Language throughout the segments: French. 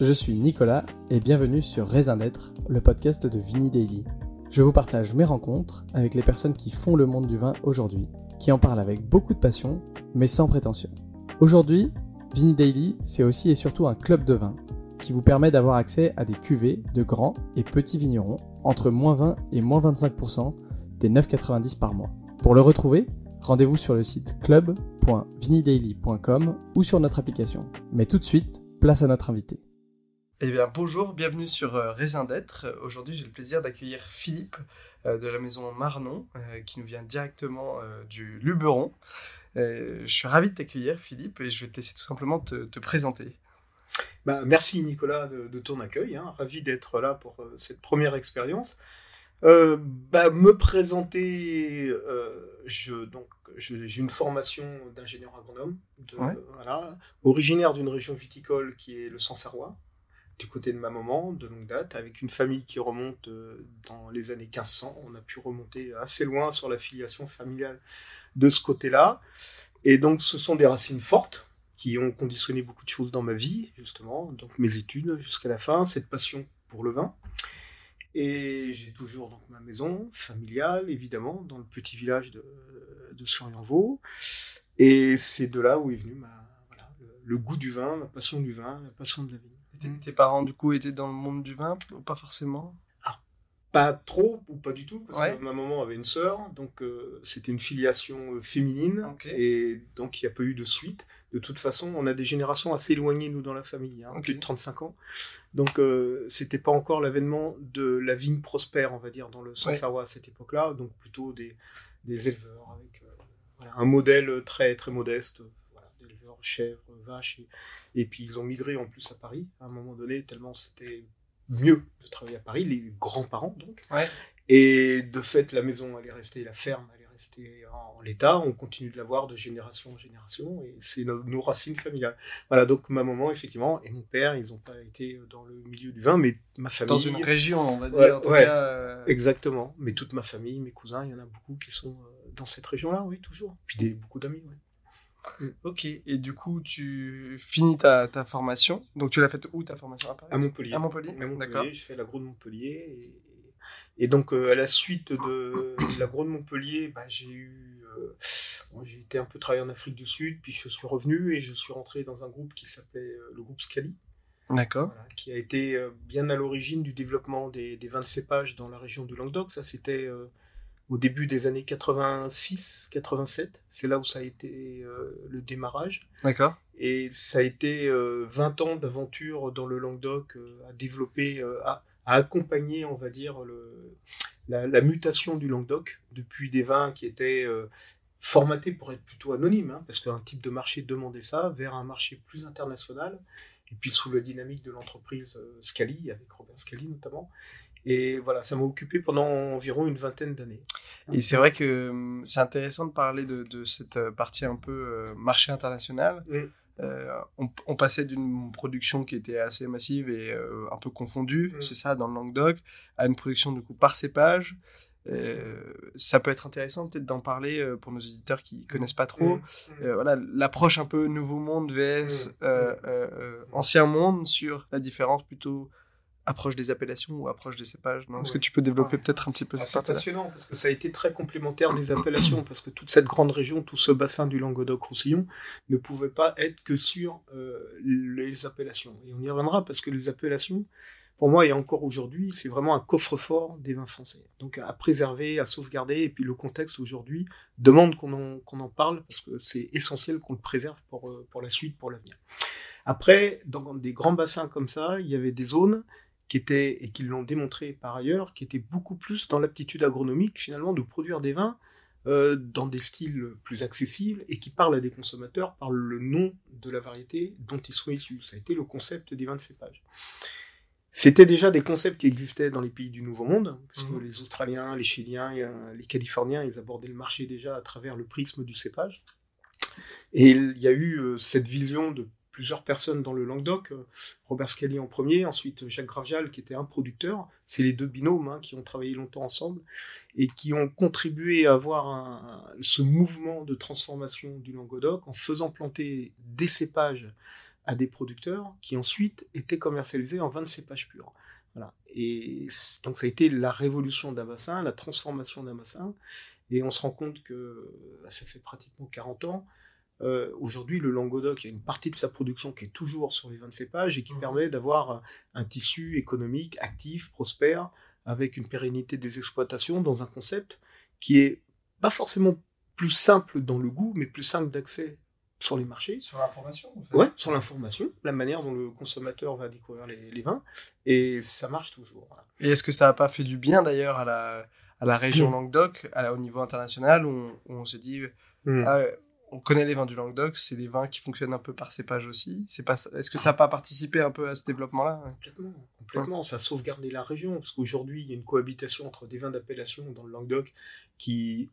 Je suis Nicolas et bienvenue sur Raisin d'être, le podcast de Vini Daily. Je vous partage mes rencontres avec les personnes qui font le monde du vin aujourd'hui, qui en parlent avec beaucoup de passion, mais sans prétention. Aujourd'hui, Vini Daily, c'est aussi et surtout un club de vin qui vous permet d'avoir accès à des cuvées de grands et petits vignerons entre moins 20 et moins 25% des 9,90 par mois. Pour le retrouver, rendez-vous sur le site club.vinidaily.com ou sur notre application. Mais tout de suite, place à notre invité. Eh bien, bonjour, bienvenue sur euh, Raisin d'être. Aujourd'hui, j'ai le plaisir d'accueillir Philippe euh, de la maison Marnon, euh, qui nous vient directement du Luberon. je suis ravi de t'accueillir, Philippe, et je vais te laisser tout simplement te, te présenter. Bah, merci Nicolas de, ton accueil, hein. ravi d'être là pour cette première expérience. bah, me présenter, je, donc, j'ai une formation d'ingénieur agronome, voilà, originaire d'une région viticole qui est le Sancerrois, du côté de ma maman, de longue date, avec une famille qui remonte euh, dans les années 1500. On a pu remonter assez loin sur la filiation familiale de ce côté-là. Et donc, ce sont des racines fortes qui ont conditionné beaucoup de choses dans ma vie, justement. Donc, mes études jusqu'à la fin, cette passion pour le vin. Et j'ai toujours donc ma maison familiale, évidemment, dans le petit village de, de. Et c'est de là où est venu le, goût du vin, ma passion du vin, la passion de la vie. Tes, parents, du coup, étaient dans le monde du vin ou pas forcément? Pas trop ou pas du tout, parce que ma maman avait une sœur, donc euh, c'était une filiation euh, féminine, et donc il n'y a pas eu de suite. De toute façon, on a des générations assez éloignées, nous, dans la famille, hein, plus de 35 ans. Donc, euh, c'était pas encore l'avènement de la vigne prospère, on va dire, dans le Sancerrois à cette époque-là, donc plutôt des, des éleveurs avec un modèle très, très modeste, chèvres, vaches, et, et, puis ils ont migré en plus à Paris à un moment donné, tellement c'était mieux de travailler à Paris, les grands-parents donc. Et de fait, la maison, elle est restée, la ferme, elle est restée en, l'état. On continue de la voir de génération en génération, et c'est nos, racines familiales. Voilà, donc ma maman, effectivement, et mon père, ils n'ont pas été dans le milieu du vin, mais ma famille. Dans une région, on va dire, en tout cas. Euh, exactement. Mais toute ma famille, mes cousins, il y en a beaucoup qui sont euh, dans cette région-là, oui, toujours. Puis des, beaucoup d'amis, oui. Ok, et du coup, tu finis ta, ta formation. Donc, tu l'as faite où ta formation à Paris? À Montpellier. À Montpellier, D'accord. Je fais l'agro de Montpellier. Et, et donc, euh, à la suite de l'agro de Montpellier, bah, j'ai eu. Euh, j'ai été un peu travailler en Afrique du Sud, puis je suis revenu et je suis rentré dans un groupe qui s'appelait euh, le groupe Scali. D'accord. qui a été bien à l'origine du développement des, des, vins de cépage dans la région du Languedoc. Ça, c'était au début des années 86, 87. C'est là où ça a été euh, le démarrage. D'accord. Et ça a été 20 euh, ans d'aventure dans le Languedoc euh, à développer, à, à, accompagner, on va dire, le, la, la, mutation du Languedoc depuis des vins qui étaient formatés pour être plutôt anonymes, hein, parce qu'un type de marché demandait ça, vers un marché plus international. Et puis sous la dynamique de l'entreprise Scali, avec Robert Scali notamment, et voilà, ça m'a occupé pendant environ une vingtaine d'années. Et c'est vrai que hum, c'est intéressant de parler de, de, cette euh, partie un peu euh, marché international. Euh, on, passait d'une production qui était assez massive et un peu confondue, c'est ça, dans le Languedoc, à une production du coup par cépage. ça peut être intéressant peut-être d'en parler pour nos éditeurs qui connaissent pas trop. voilà, l'approche un peu nouveau monde vs ancien monde sur la différence plutôt approche des appellations ou approche des cépages Est-ce que tu peux développer ah. peut-être un petit peu ah, C'est passionnant parce que ça a été très complémentaire des appellations parce que toute cette grande région, tout ce bassin du Languedoc-Roussillon ne pouvait pas être que sur euh, les appellations. Et on y reviendra parce que les appellations, pour moi et encore aujourd'hui, c'est vraiment un coffre-fort des vins français. Donc à préserver, à sauvegarder et puis le contexte aujourd'hui demande qu'on en, parle parce que c'est essentiel qu'on le préserve pour, euh, pour la suite, pour l'avenir. Après, dans des grands bassins comme ça, il y avait des zones qui était, et qui l'ont démontré par ailleurs, qui était beaucoup plus dans l'aptitude agronomique finalement de produire des vins euh, dans des styles plus accessibles et qui parlent à des consommateurs par le nom de la variété dont ils sont issus. Ça a été le concept des vins de cépage. C'était déjà des concepts qui existaient dans les pays du Nouveau Monde, parce que mmh. les Australiens, les Chiliens, les Californiens, ils abordaient le marché déjà à travers le prisme du cépage. Et il y a eu euh, cette vision de plusieurs personnes dans le Languedoc, euh, Robert Scali en premier, ensuite Jacques Gravial qui était un producteur. C'est les deux binômes hein, qui ont travaillé longtemps ensemble et qui ont contribué à avoir ce mouvement de transformation du Languedoc en faisant planter des cépages à des producteurs qui ensuite étaient commercialisés en vin de cépage pur. Voilà. Et donc ça a été la révolution d'un bassin, la transformation d'un bassin. Et on se rend compte que bah, ça fait pratiquement 40 ans. Euh, Aujourd'hui, le Languedoc, il y a une partie de sa production qui est toujours sur les vins de cépage et qui mmh. permet d'avoir un tissu économique actif, prospère, avec une pérennité des exploitations dans un concept qui est pas forcément plus simple dans le goût, mais plus simple d'accès sur les marchés. Sur l'information en fait. Ouais, sur l'information, la manière dont le consommateur va découvrir les, vins, et ça marche toujours. Et est-ce que ça n'a pas fait du bien d'ailleurs à la, à la région Languedoc, à au niveau international, où on, se dit, hmm. ah, on connaît les vins du Languedoc, c'est des vins qui fonctionnent un peu par cépage aussi. C'est pas, est-ce que ça n'a pas participé un peu à ce développement-là? Complètement, complètement. Ça a sauvegardé la région, parce qu'aujourd'hui, il y a une cohabitation entre des vins d'appellation dans le Languedoc qui,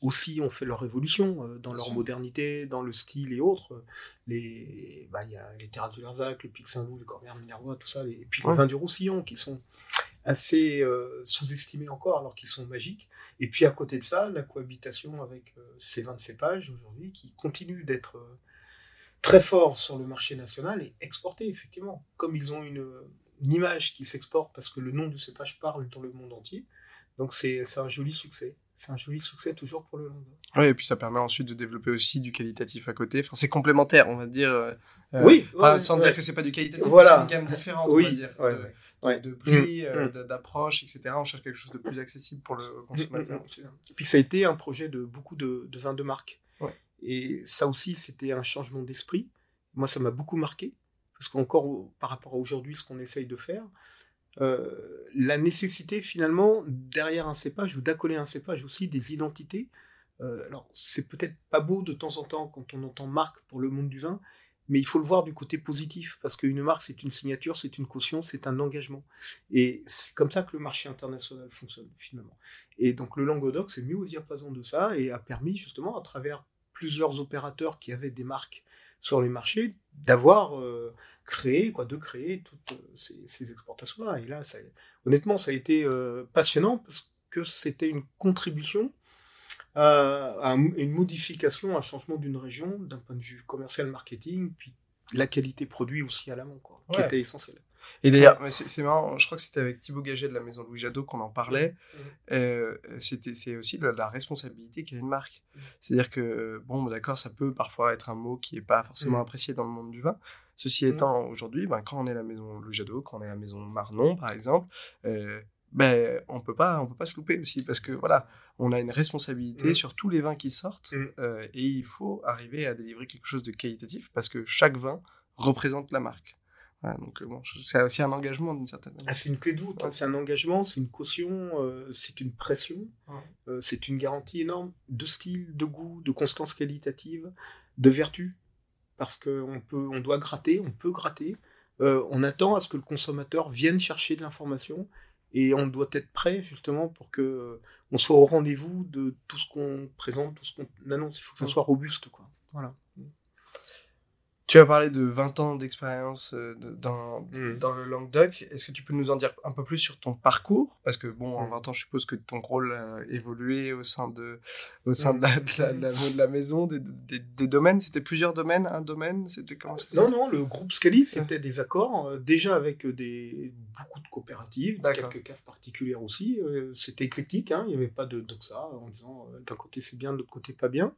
aussi ont fait leur évolution euh, dans leur modernité, dans le style et autres. Les, bah, il y a les terrasses du Larzac, le Pic Saint-Loup, le Corbière Minervois, tout ça, et puis les vins du Roussillon qui sont assez euh, sous-estimés encore alors qu'ils sont magiques. Et puis à côté de ça, la cohabitation avec euh, ces vins de cépage aujourd'hui qui continuent d'être très forts sur le marché national et exportés effectivement. Comme ils ont une, une image qui s'exporte parce que le nom du cépage parle dans le monde entier. Donc c'est un joli succès c'est un joli succès toujours pour le Languedoc. Oui, et puis ça permet ensuite de développer aussi du qualitatif à côté. Enfin, c'est complémentaire, on va dire. Euh, oui. sans dire que c'est pas du qualitatif, voilà. c'est une gamme différente, oui, on va dire. De, de, prix, mm, euh, mm. d'approche, etc. On cherche quelque chose de plus accessible pour le consommateur. et puis ça a été un projet de beaucoup de, de vins de marque. Et ça aussi, c'était un changement d'esprit. Moi, ça m'a beaucoup marqué. Parce qu'encore, par rapport à aujourd'hui, ce qu'on essaye de faire, euh, la nécessité finalement derrière un cépage ou d'accoler un cépage aussi des identités. Euh, alors c'est peut-être pas beau de temps en temps quand on entend marque pour le monde du vin, mais il faut le voir du côté positif parce qu'une marque c'est une signature, c'est une caution, c'est un engagement. Et c'est comme ça que le marché international fonctionne finalement. Et donc le Languedoc c'est mieux au diapason de ça et a permis justement à travers plusieurs opérateurs qui avaient des marques sur les marchés, d'avoir euh, créé, quoi, de créer toutes euh, ces, exportations-là. Et là, honnêtement, ça a été euh, passionnant parce que c'était une contribution à, une modification, un changement d'une région d'un point de vue commercial, marketing, puis la qualité produit aussi à l'amont, quoi, qui était essentielle. Et d'ailleurs, c'est marrant, je crois que c'était avec Thibaut Gaget de la maison Louis Jadot qu'on en parlait. Euh, c'était c'est aussi la, responsabilité qu'a une marque. C'est-à-dire que, bon, bah, d'accord, ça peut parfois être un mot qui n'est pas forcément apprécié dans le monde du vin. Ceci étant, aujourd'hui, ben, quand on est la maison Louis Jadot, quand on est la maison Marnon, par exemple, euh, ben, on peut pas on peut pas se louper aussi parce que voilà on a une responsabilité sur tous les vins qui sortent euh, et il faut arriver à délivrer quelque chose de qualitatif parce que chaque vin représente la marque donc euh, bon, c'est aussi un engagement d'une certaine manière. Ah, c'est une clé de voûte, hein. c'est un engagement, c'est une caution, euh, c'est une pression, euh, c'est une garantie énorme de style, de goût, de constance qualitative, de vertu, parce qu'on peut, on doit gratter, on peut gratter. on attend à ce que le consommateur vienne chercher de l'information et on doit être prêt justement pour que on soit au rendez-vous de tout ce qu'on présente, tout ce qu'on annonce. Il faut que ça soit robuste, quoi. Voilà. Tu as parlé de 20 ans d'expérience euh, dans, mm. dans le Languedoc. Est-ce que tu peux nous en dire un peu plus sur ton parcours? Parce que, bon, en 20 mm. ans, je suppose que ton rôle a évolué au sein de, au sein de, la, de, la, maison, des, des, domaines. C'était plusieurs domaines Un domaine? C'était comment Non, non, le groupe Scali, c'était des accords, euh, déjà avec des, beaucoup de coopératives, quelques caves particulières aussi. Euh, c'était éclectique, hein, il n'y avait pas de doxa en disant d'un côté c'est bien, de l'autre côté pas bien.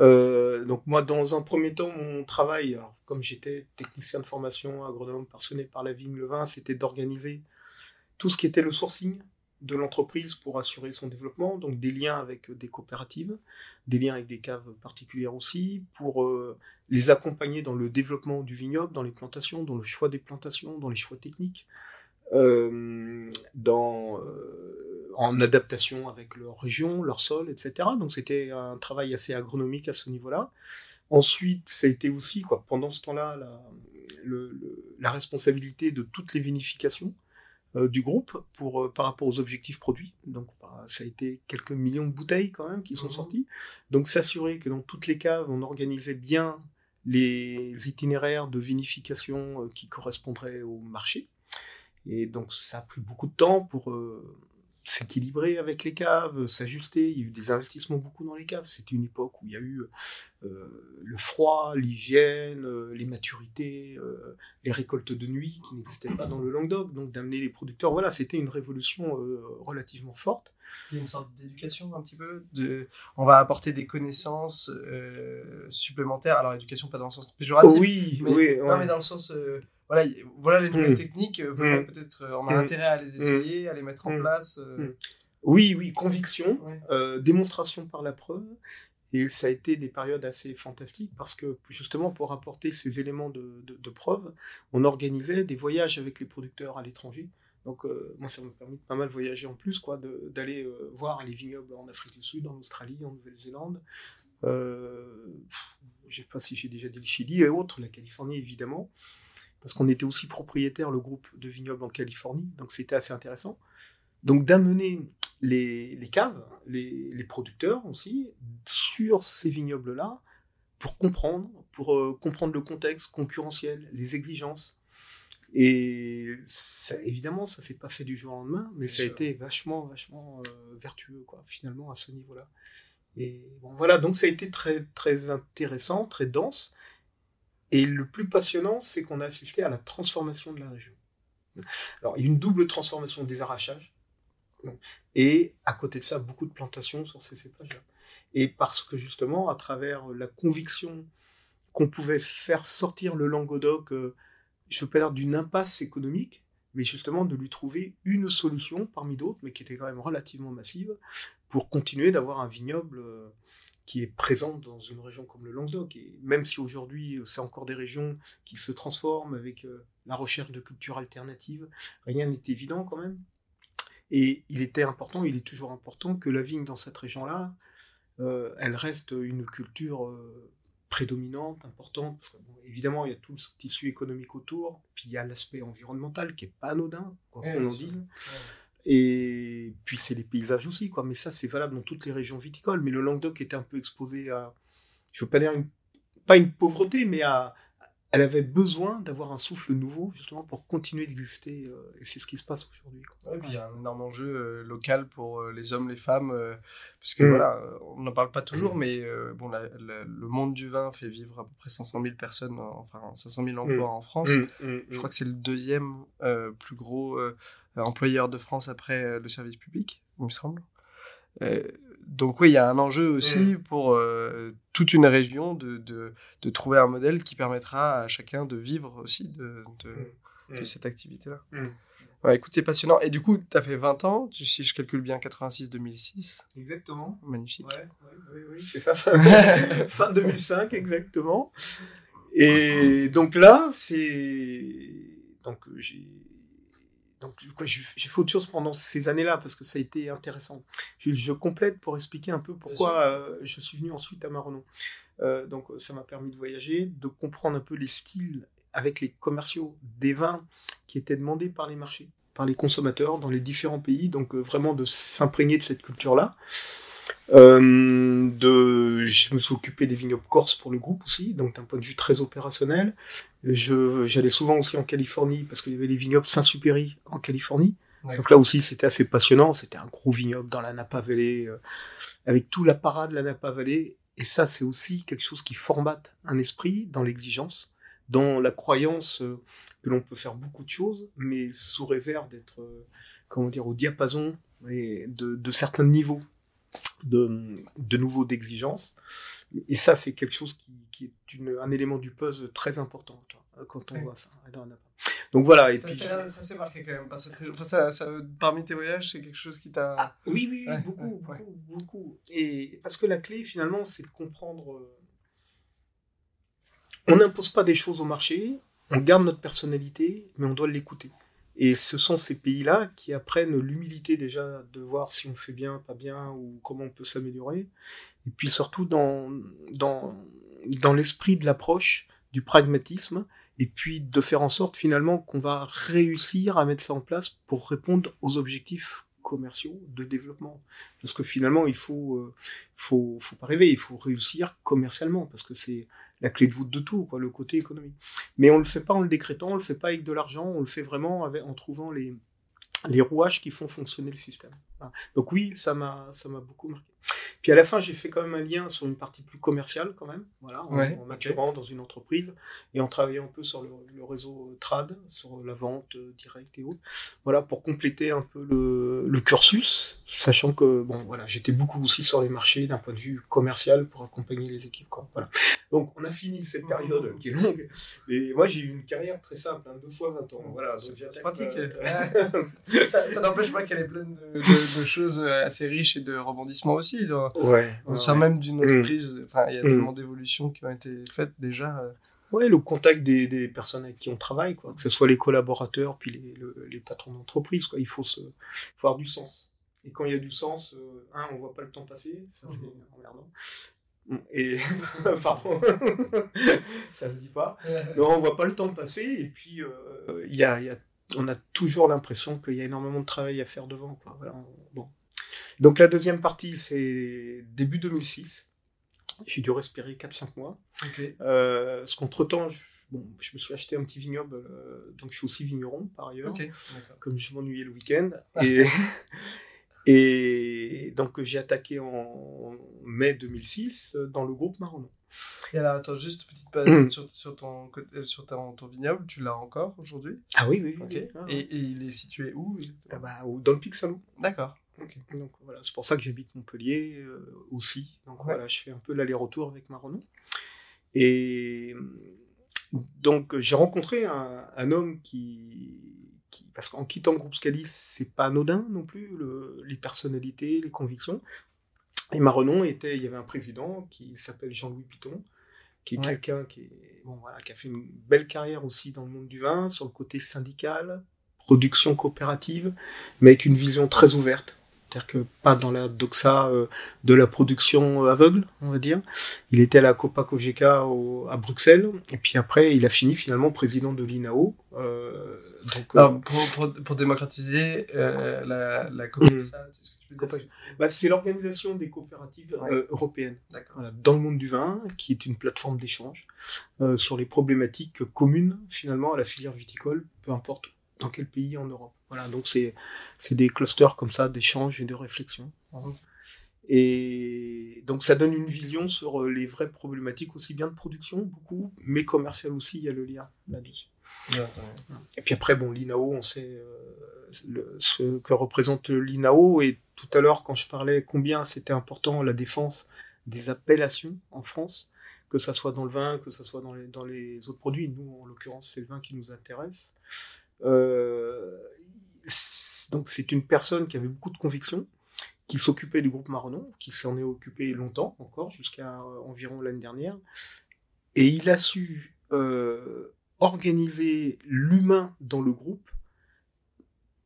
Euh, donc moi, dans un premier temps, mon travail, comme j'étais technicien de formation, agronome passionné par la vigne, le vin, c'était d'organiser tout ce qui était le sourcing de l'entreprise pour assurer son développement, donc des liens avec des coopératives, des liens avec des caves particulières aussi, pour euh, les accompagner dans le développement du vignoble, dans les plantations, dans le choix des plantations, dans les choix techniques, dans, euh, en adaptation avec leur région, leur sol, etc. Donc c'était un travail assez agronomique à ce niveau-là. Ensuite, ça a été aussi, quoi, pendant ce temps-là, la, le, la responsabilité de toutes les vinifications euh, du groupe pour, par rapport aux objectifs produits. Donc bah, ça a été quelques millions de bouteilles quand même qui sont mmh. sorties. Donc s'assurer que dans toutes les caves, on organisait bien les itinéraires de vinification qui correspondraient au marché. Et donc ça a pris beaucoup de temps pour, euh, s'équilibrer avec les caves, s'ajuster. Il y a eu des investissements beaucoup dans les caves. C'était une époque où il y a eu euh, le froid, l'hygiène, euh, les maturités, euh, les récoltes de nuit qui n'existaient pas dans le Languedoc. Donc d'amener les producteurs, voilà, c'était une révolution relativement forte. Il y a une sorte d'éducation un petit peu. De... On va apporter des connaissances supplémentaires. Alors éducation pas dans le sens péjoratif. oui, mais, oui. Non, mais dans le sens voilà, voilà les nouvelles mm. techniques, euh, mm. peut-être euh, on a mm. intérêt à les essayer, à les mettre en place. Euh. Oui, oui, conviction, démonstration par la preuve. Et ça a été des périodes assez fantastiques parce que justement pour apporter ces éléments de, de, preuve, on organisait des voyages avec les producteurs à l'étranger. Donc moi ça m'a permis de pas mal voyager en plus, quoi, d'aller voir les vignobles en Afrique du Sud, en Australie, en Nouvelle-Zélande. Euh, je sais pas si j'ai déjà dit le Chili et autres, la Californie évidemment parce qu'on était aussi propriétaire, le groupe de vignobles en Californie, donc c'était assez intéressant. Donc d'amener les, caves, les, producteurs aussi, sur ces vignobles-là, pour comprendre, pour euh, comprendre le contexte concurrentiel, les exigences. Et évidemment, ça s'est pas fait du jour au lendemain, mais ça a été vachement, vachement euh, vertueux, quoi, finalement, à ce niveau-là. Et bon, voilà, donc ça a été très, très intéressant, très dense. Et le plus passionnant, c'est qu'on a assisté à la transformation de la région. Alors, il y a une double transformation des arrachages, et à côté de ça, beaucoup de plantations sur ces cépages-là. Et parce que justement, à travers la conviction qu'on pouvait faire sortir le Languedoc, euh, je peux dire d'une impasse économique, mais justement de lui trouver une solution parmi d'autres, mais qui était quand même relativement massive, pour continuer d'avoir un vignoble euh, qui est présente dans une région comme le Languedoc. Et même si aujourd'hui, c'est encore des régions qui se transforment avec euh, la recherche de cultures alternatives, rien n'est évident quand même. Et il était important, il est toujours important que la vigne dans cette région-là, euh, elle reste une culture euh, prédominante, importante. évidemment, il y a tout le tissu économique autour, puis il y a l'aspect environnemental qui est pas anodin, quoi qu'on en dise. Et puis c'est les paysages aussi, quoi. Mais ça, c'est valable dans toutes les régions viticoles. Mais le Languedoc était un peu exposé à, je veux pas dire pas une pauvreté, mais à, elle avait besoin d'avoir un souffle nouveau justement pour continuer d'exister euh, et c'est ce qui se passe aujourd'hui. Ouais, il y a un énorme enjeu euh, local pour euh, les hommes, les femmes, parce que mm. voilà, on n'en parle pas toujours, mm. mais bon, le monde du vin fait vivre à peu près 500 000 personnes, enfin 500 000 emplois mm. en France. Je crois que c'est le deuxième plus gros employeur de France après le service public, il me semble donc oui, il y a un enjeu aussi mm. pour euh, toute une région de, de, de, trouver un modèle qui permettra à chacun de vivre aussi de, de, mm. Mm. cette activité-là. Ouais, écoute, c'est passionnant. Et du coup, tu as fait 20 ans, si je calcule bien, 86-2006. Exactement. Magnifique. Ouais, oui, oui, c'est ça. fin 2005, exactement. Et donc là, c'est... Donc j'ai donc, j'ai fait autre chose pendant ces années-là parce que ça a été intéressant. Je, complète pour expliquer un peu pourquoi euh, je suis venu ensuite à Maronon. Euh, donc, ça m'a permis de voyager, de comprendre un peu les styles avec les commerciaux des vins qui étaient demandés par les marchés, par les consommateurs dans les différents pays. Donc, euh, vraiment de s'imprégner de cette culture-là. Euh, de, je me suis occupé des vignobles corse pour le groupe aussi, donc d'un point de vue très opérationnel. Je, j'allais souvent aussi en Californie parce qu'il y avait les vignobles Saint-Supéry en Californie. Donc là aussi, c'était assez passionnant. C'était un gros vignoble dans la Napa Valley, euh, avec tout l'apparat de la Napa Valley. Et ça, c'est aussi quelque chose qui formate un esprit dans l'exigence, dans la croyance euh, que l'on peut faire beaucoup de choses, mais sous réserve d'être, comment dire, au diapason et de, de certains niveaux de, de nouveau d'exigence. Et ça, c'est quelque chose qui, qui est une, un élément du puzzle très important quand on voit ça. Donc voilà. Et puis. assez marqué quand même par cette région. ça, ça, parmi tes voyages, c'est quelque chose qui t'a. Ah, oui, oui, beaucoup, beaucoup, beaucoup. Et parce que la clé, finalement, c'est de comprendre. Euh, on n'impose pas des choses au marché, on garde notre personnalité, mais on doit l'écouter. Et ce sont ces pays-là qui apprennent l'humilité déjà de voir si on fait bien, pas bien, ou comment on peut s'améliorer. Et puis surtout dans, dans, dans l'esprit de l'approche, du pragmatisme, et puis de faire en sorte finalement qu'on va réussir à mettre ça en place pour répondre aux objectifs commerciaux de développement. Parce que finalement, il faut, euh, faut, faut pas rêver, il faut réussir commercialement, parce que c'est la clé de voûte de tout, quoi, le côté économique. Mais on le fait pas en le décrétant, on le fait pas avec de l'argent, on le fait vraiment avec, en trouvant les, rouages qui font fonctionner le système. Donc oui, ça m'a beaucoup marqué. Puis à la fin, j'ai fait quand même un lien sur une partie plus commerciale quand même, voilà, en, maturant dans une entreprise et en travaillant un peu sur le, réseau trad, sur la vente euh, directe et autres, voilà, pour compléter un peu le, le cursus, sachant que bon, voilà, j'étais beaucoup aussi sur les marchés d'un point de vue commercial pour accompagner les équipes, quoi. Voilà. Donc on a fini cette période qui est longue, mais moi j'ai eu une carrière très simple, hein, deux fois 20 ans, voilà. C'est pratique. Euh, ça, ça n'empêche pas qu'elle est pleine de, de, choses assez riches et de rebondissements aussi. Ouais. Au sein même d'une mm. entreprise, enfin, il y a mm. tellement d'évolutions qui ont été faites déjà. Euh. Ouais, le contact des, des, personnes avec qui on travaille, quoi. Que ce soit les collaborateurs, puis les, les patrons d'entreprise, quoi. Il faut se, faut avoir du sens. Et quand il y a du sens, euh, un, on voit pas le temps passer, ça c'est mm-hmm. emmerdant. Et pardon, ça se dit pas. Non, on voit pas le temps passer. Et puis euh, il y, a, y a, on a toujours l'impression qu'il y a énormément de travail à faire devant. Quoi. Voilà, bon, donc la deuxième partie, c'est début 2006. J'ai dû respirer 4-5 mois. Euh, parce qu'entre-temps, je, bon, je me suis acheté un petit vignoble, euh, donc je suis aussi vigneron par ailleurs, comme je m'ennuyais le week-end. Et, et donc j'ai attaqué en mai 2006 euh, dans le groupe Marron. Et alors, attends, juste petite pause sur, sur, ton, sur ton, vignoble, tu l'as encore aujourd'hui? Ah oui, oui. oui, ah, et, et, il est situé où ah bah, Dans le Pic D'accord. Donc voilà, c'est pour ça que j'habite Montpellier euh, aussi. Donc voilà, je fais un peu l'aller-retour avec Marron. Et donc j'ai rencontré un, un homme qui, qui, parce qu'en quittant le groupe Scalis, c'est pas anodin non plus le, les personnalités, les convictions. Et Marron était, il y avait un président qui s'appelle Jean-Louis Piton, qui est quelqu'un qui est bon voilà, qui a fait une belle carrière aussi dans le monde du vin sur le côté syndical, production coopérative, mais avec une vision très ouverte c'est-à-dire que pas dans la doxa euh, de la production aveugle, on va dire. Il était à la Copa Cogeca à Bruxelles, et puis après, il a fini finalement président de l'INAO. Euh, donc, euh, pour, pour, démocratiser la, la COPESA, bah, c'est l'organisation des coopératives européennes dans le monde du vin, qui est une plateforme d'échange sur les problématiques communes finalement à la filière viticole, peu importe dans quel pays en Europe. Voilà, donc c'est c'est des clusters comme ça d'échanges et de réflexion. Et donc ça donne une vision sur euh, les vraies problématiques aussi bien de production beaucoup, mais commercial aussi. Il y a le lien là-dessus. Et puis après bon l'INAO, on sait euh, ce que représente l'INAO et tout à l'heure quand je parlais combien c'était important la défense des appellations en France, que ça soit dans le vin, que ça soit dans les, dans les autres produits. Nous en l'occurrence c'est le vin qui nous intéresse. Euh, donc c'est une personne qui avait beaucoup de convictions, qui s'occupait du groupe Marron, qui s'en est occupé longtemps encore, jusqu'à euh, environ l'année dernière, et il a su euh, organiser l'humain dans le groupe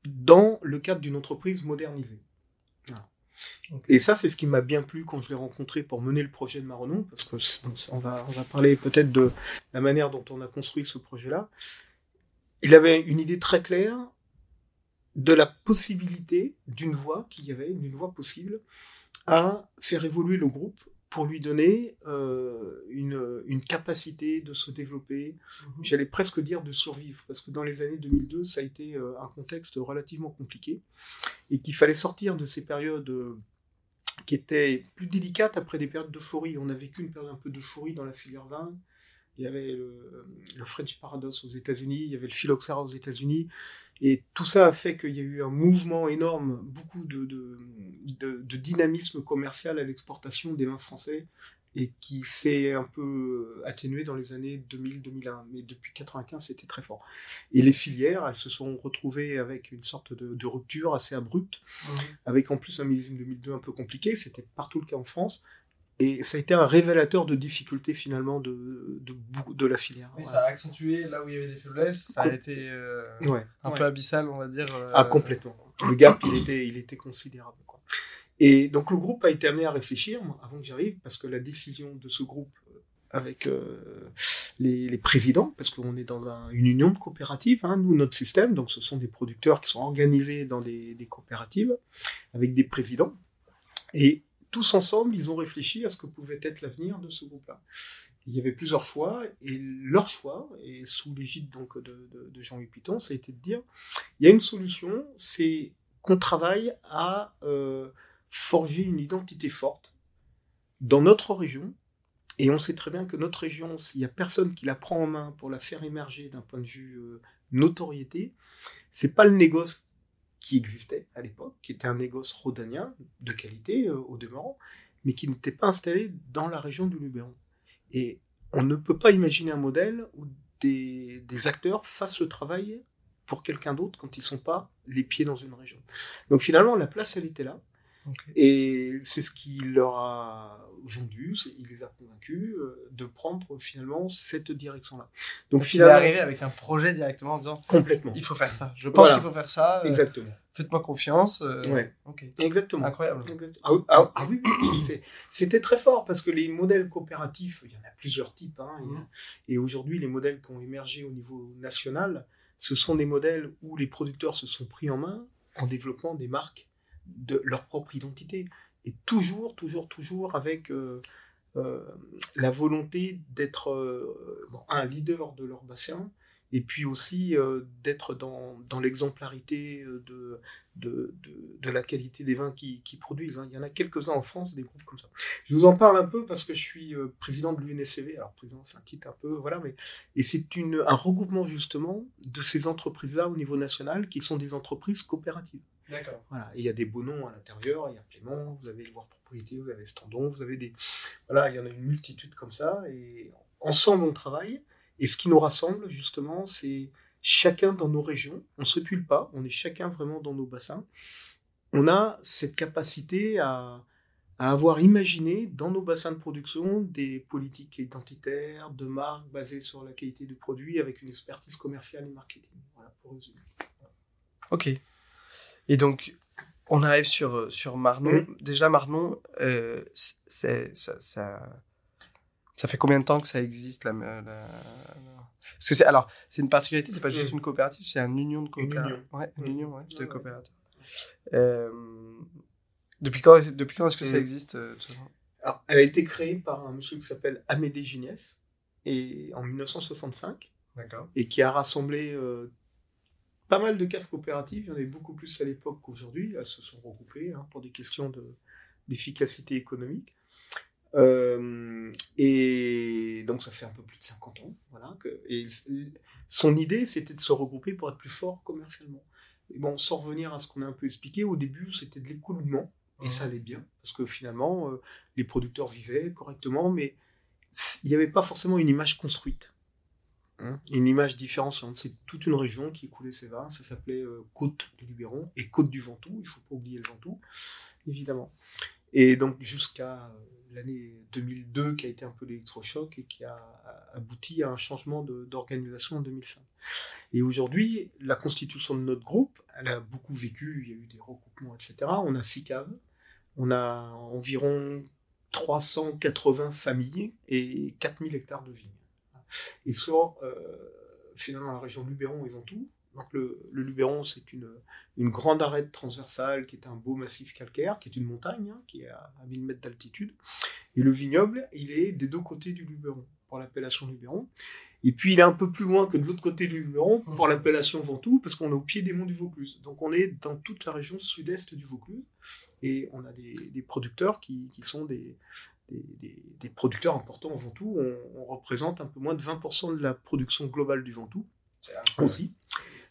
dans le cadre d'une entreprise modernisée. Et ça, c'est ce qui m'a bien plu quand je l'ai rencontré pour mener le projet de Marron, parce que on va, on va parler peut-être de la manière dont on a construit ce projet-là. Il avait une idée très claire de la possibilité d'une voie qu'il y avait, d'une voie possible, à faire évoluer le groupe pour lui donner euh, une, une, capacité de se développer, mhm. j'allais presque dire de survivre, parce que dans les années 2002, ça a été euh, un contexte relativement compliqué, et qu'il fallait sortir de ces périodes euh, qui étaient plus délicates après des périodes d'euphorie. On a vécu une période un peu d'euphorie dans la filière vin, il y avait le, French Paradox aux États-Unis, il y avait le Phylloxera aux États-Unis, et tout ça a fait qu'il y a eu un mouvement énorme, beaucoup de, de, dynamisme commercial à l'exportation des vins français, et qui s'est un peu atténué dans les années 2000-2001. Mais depuis 95, c'était très fort. Et les filières, elles se sont retrouvées avec une sorte de, rupture assez abrupte, mmh. avec en plus un millésime 2002 un peu compliqué. C'était partout le cas en France. Et ça a été un révélateur de difficultés finalement de, de, de la filière. Oui, ça a accentué là où il y avait des faiblesses, ça a été euh, un peu abyssal, on va dire. Euh, ah, complètement. Le gap, il était, il était considérable. Quoi. Et donc le groupe a été amené à réfléchir, avant que j'arrive, parce que la décision de ce groupe euh, avec les, les, présidents, parce qu'on est dans un, une union de coopératives, hein, nous, notre système, donc ce sont des producteurs qui sont organisés dans des, des coopératives, avec des présidents. Et tous ensemble, ils ont réfléchi à ce que pouvait être l'avenir de ce groupe-là. Il y avait plusieurs choix, et leur choix, et sous l'égide donc de, de, Jean-Louis Piton, ça a été de dire, il y a une solution, c'est qu'on travaille à euh, forger une identité forte dans notre région, et on sait très bien que notre région, s'il y a personne qui la prend en main pour la faire émerger d'un point de vue euh, notoriété, c'est pas le négoce qui existait à l'époque, qui était un négoce rhodanien de qualité euh, au demeurant, mais qui n'était pas installé dans la région du Luberon. Et on ne peut pas imaginer un modèle où des, acteurs fassent le travail pour quelqu'un d'autre quand ils sont pas les pieds dans une région. Donc finalement, la place, elle était là. Et c'est ce qui leur a vendu, il les a convaincus euh, de prendre finalement cette direction-là. Donc, finalement, il est arrivé avec un projet directement en disant complètement. Il faut faire ça. Je pense qu'il faut faire ça. Euh, Exactement. Faites-moi confiance. Euh, ouais. Exactement. Incroyable. Ah, ah, ah, oui, c'était très fort parce que les modèles coopératifs, il y en a plusieurs types. Hein, mmh. Et aujourd'hui, les modèles qui ont émergé au niveau national, ce sont des modèles où les producteurs se sont pris en main en développant des marques de leur propre identité. Et toujours, toujours, toujours avec euh, euh, la volonté d'être euh, un leader de leur bassin, et puis aussi d'être dans, l'exemplarité de la qualité des vins qu'ils qui produisent. Hein. Il y en a quelques-uns en France, des groupes comme ça. Je vous en parle un peu parce que je suis président de l'UNSCV. Alors, président, c'est un titre un peu, voilà, mais. Et c'est un regroupement justement de ces entreprises-là au niveau national qui sont des entreprises coopératives. D'accord. Voilà. il y a des beaux noms à l'intérieur, il y a Plément, vous avez le voir propriété, vous avez Standon, vous avez des. Voilà, il y en a une multitude comme ça, et ensemble on travaille. Et ce qui nous rassemble, justement, c'est chacun dans nos régions. On ne se tue pas, on est chacun vraiment dans nos bassins. On a cette capacité à, à avoir imaginé dans nos bassins de production des politiques identitaires, de marques basées sur la qualité du produit avec une expertise commerciale et marketing. Voilà, pour résumer. Ok. Et donc, on arrive sur, sur Marnon. Mm. Déjà, Marnon, euh, c'est, ça, ça, ça, fait combien de temps que ça existe la, Parce que c'est, alors, c'est une particularité, c'est pas juste mm. une coopérative, c'est une union de coopératives. Ouais, une mm. union ouais, de coopératives. Euh, depuis quand, depuis quand est-ce que ça existe euh, alors, Elle a été créée par un monsieur qui s'appelle Amédée Ginès, et en 1965. D'accord. Et qui a rassemblé euh, pas mal de caves coopératives, il y en avait beaucoup plus à l'époque qu'aujourd'hui, elles se sont regroupées hein, pour des questions d'efficacité économique. Euh, et donc ça fait un peu plus de 50 ans. Voilà, que, et son idée, c'était de se regrouper pour être plus fort commercialement. Et bon, sans revenir à ce qu'on a un peu expliqué, au début, c'était de l'écoulement, et ça allait bien, parce que finalement, euh, les producteurs vivaient correctement, mais il n'y avait pas forcément une image construite. Hein, une image différenciante. C'est toute une région qui coulait ses vins. Ça s'appelait euh, Côte du Luberon et Côte du Ventoux. Il ne faut pas oublier le Ventoux, évidemment. Et donc jusqu'à euh, l'année 2002 qui a été un peu l'électrochoc et qui a abouti à un changement d'organisation en 2005. Et aujourd'hui, la constitution de notre groupe, elle a beaucoup vécu, il y a eu des recoupements, etc. On a six caves, on a environ 380 familles et 4000 hectares de vignes et sur euh, finalement la région Luberon et Ventoux. Donc le, Luberon, c'est une, une grande arête transversale qui est un beau massif calcaire, qui est une montagne, hein, qui est à, 1000 mètres d'altitude. Et le vignoble, il est des deux côtés du Luberon, pour l'appellation Luberon. Et puis il est un peu plus loin que de l'autre côté du Luberon, pour mmh. l'appellation Ventoux, parce qu'on est au pied des monts du Vaucluse. Donc on est dans toute la région sud-est du Vaucluse. Et on a des, des producteurs qui, qui sont des, des, producteurs importants au Ventoux. On, représente un peu moins de 20% de la production globale du Ventoux aussi.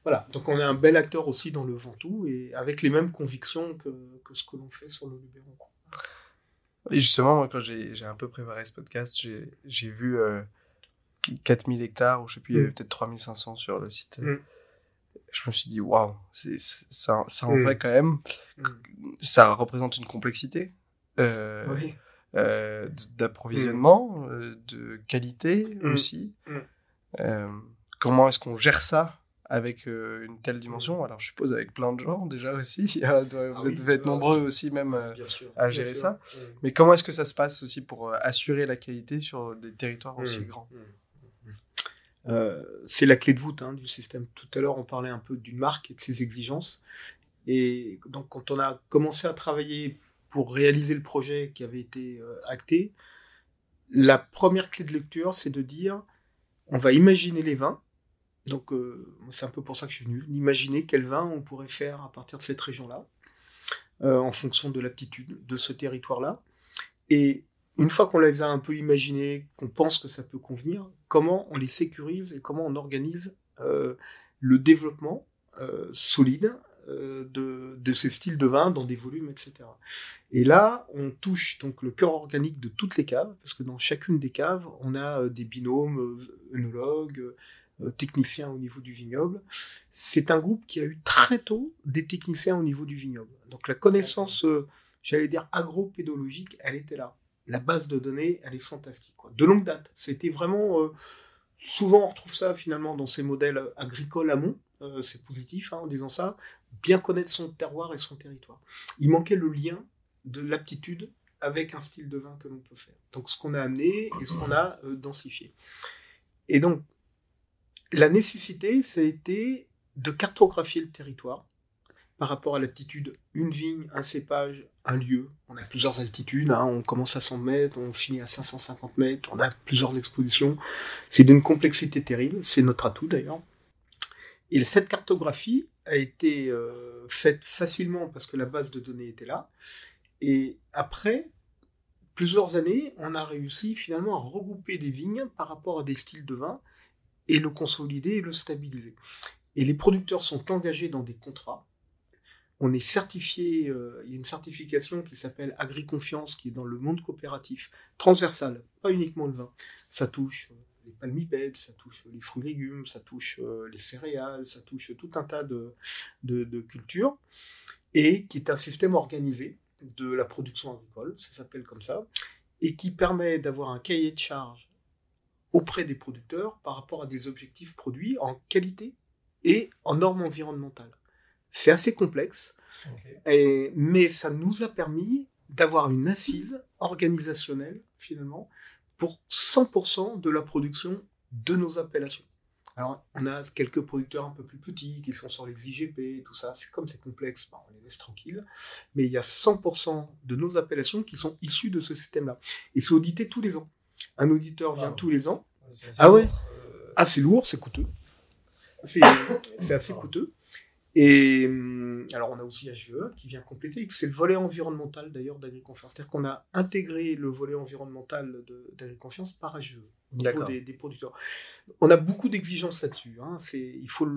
Voilà, donc on est un bel acteur aussi dans le Ventoux et avec les mêmes convictions que, que ce que l'on fait sur le Luberon. Et justement, quand j'ai un peu préparé ce podcast, j'ai vu 4000 euh, hectares, ou je sais plus, il y avait mm. peut-être 3500 sur le site. Mm. Je me suis dit, waouh, ça, ça en mm. fait quand même, ça représente une complexité. Euh, oui euh, d'approvisionnement, mm. euh, de qualité mm. aussi. Mm. Euh, comment est-ce qu'on gère ça avec une telle dimension? Alors, je suppose avec plein de gens déjà aussi. Ah vous êtes, être nombreux aussi même à gérer ça. Mais comment est-ce que ça se passe aussi pour assurer la qualité sur des territoires aussi grands? C'est la clé de voûte hein, du système. Tout à l'heure, on parlait un peu d'une marque et de ses exigences. Et donc, quand on a commencé à travailler pour réaliser le projet qui avait été euh, acté, la première clé de lecture, c'est de dire, on va imaginer les vins. Donc, euh, c'est un peu pour ça que je suis venu. Imaginer quel vin on pourrait faire à partir de cette région-là, euh, en fonction de l'aptitude de ce territoire-là. Et une fois qu'on les a un peu imaginés, qu'on pense que ça peut convenir, comment on les sécurise et comment on organise le développement solide de, de, ces styles de vin dans des volumes, etc. Et là, on touche donc le cœur organique de toutes les caves, parce que dans chacune des caves, on a des binômes, œnologues, techniciens au niveau du vignoble. C'est un groupe qui a eu très tôt des techniciens au niveau du vignoble. Donc la connaissance, j'allais dire agro-pédologique, elle était là la base de données, elle est fantastique. Quoi. De longue date. C'était vraiment. Euh, souvent, on retrouve ça finalement dans ces modèles agricoles amont. Euh, c'est positif hein, en disant ça. Bien connaître son terroir et son territoire. Il manquait le lien de l'aptitude avec un style de vin que l'on peut faire. Donc, ce qu'on a amené et ce qu'on a euh, densifié. Et donc, la nécessité, ça a été de cartographier le territoire par rapport à l'altitude, une vigne, un cépage, un lieu. On a plusieurs altitudes, hein. on commence à 100 mètres, on finit à 550 mètres, on a plusieurs expositions. C'est d'une complexité terrible, c'est notre atout d'ailleurs. Et cette cartographie a été euh, faite facilement parce que la base de données était là. Et après plusieurs années, on a réussi finalement à regrouper des vignes par rapport à des styles de vin et le consolider et le stabiliser. Et les producteurs sont engagés dans des contrats on est certifié, euh, il y a une certification qui s'appelle Agri-Confiance, qui est dans le monde coopératif, transversal, pas uniquement le vin. Ça touche euh, les palmipèdes, ça touche les fruits et légumes, ça touche euh, les céréales, ça touche tout un tas de, de, cultures, et qui est un système organisé de la production agricole, ça s'appelle comme ça, et qui permet d'avoir un cahier de charge auprès des producteurs par rapport à des objectifs produits en qualité et en normes environnementales. C'est assez complexe, mais ça nous a permis d'avoir une assise organisationnelle, finalement, pour 100% de la production de nos appellations. Alors, on a quelques producteurs un peu plus petits qui sont sur les IGP, tout ça. C'est comme c'est complexe, bah, on les laisse tranquilles. Mais il y a 100% de nos appellations qui sont issues de ce système-là. Et c'est audité tous les ans. Un auditeur vient tous les ans. Ah ouais euh, Ah, c'est lourd, c'est coûteux. C'est assez coûteux. Et hum, alors on a aussi HVE qui vient compléter, c'est le volet environnemental d'ailleurs d'AgriConfiance. C'est-à-dire qu'on a intégré le volet environnemental d'AgriConfiance par HVE au niveau des, producteurs. On a beaucoup d'exigences là-dessus. Hein. il faut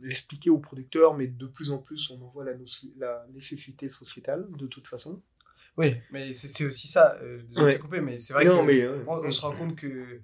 l'expliquer aux producteurs, mais de plus en plus on en voit la, la nécessité sociétale de toute façon. Oui, mais c'est aussi ça. Euh, désolé de couper, mais c'est vrai qu'on on, se rend compte que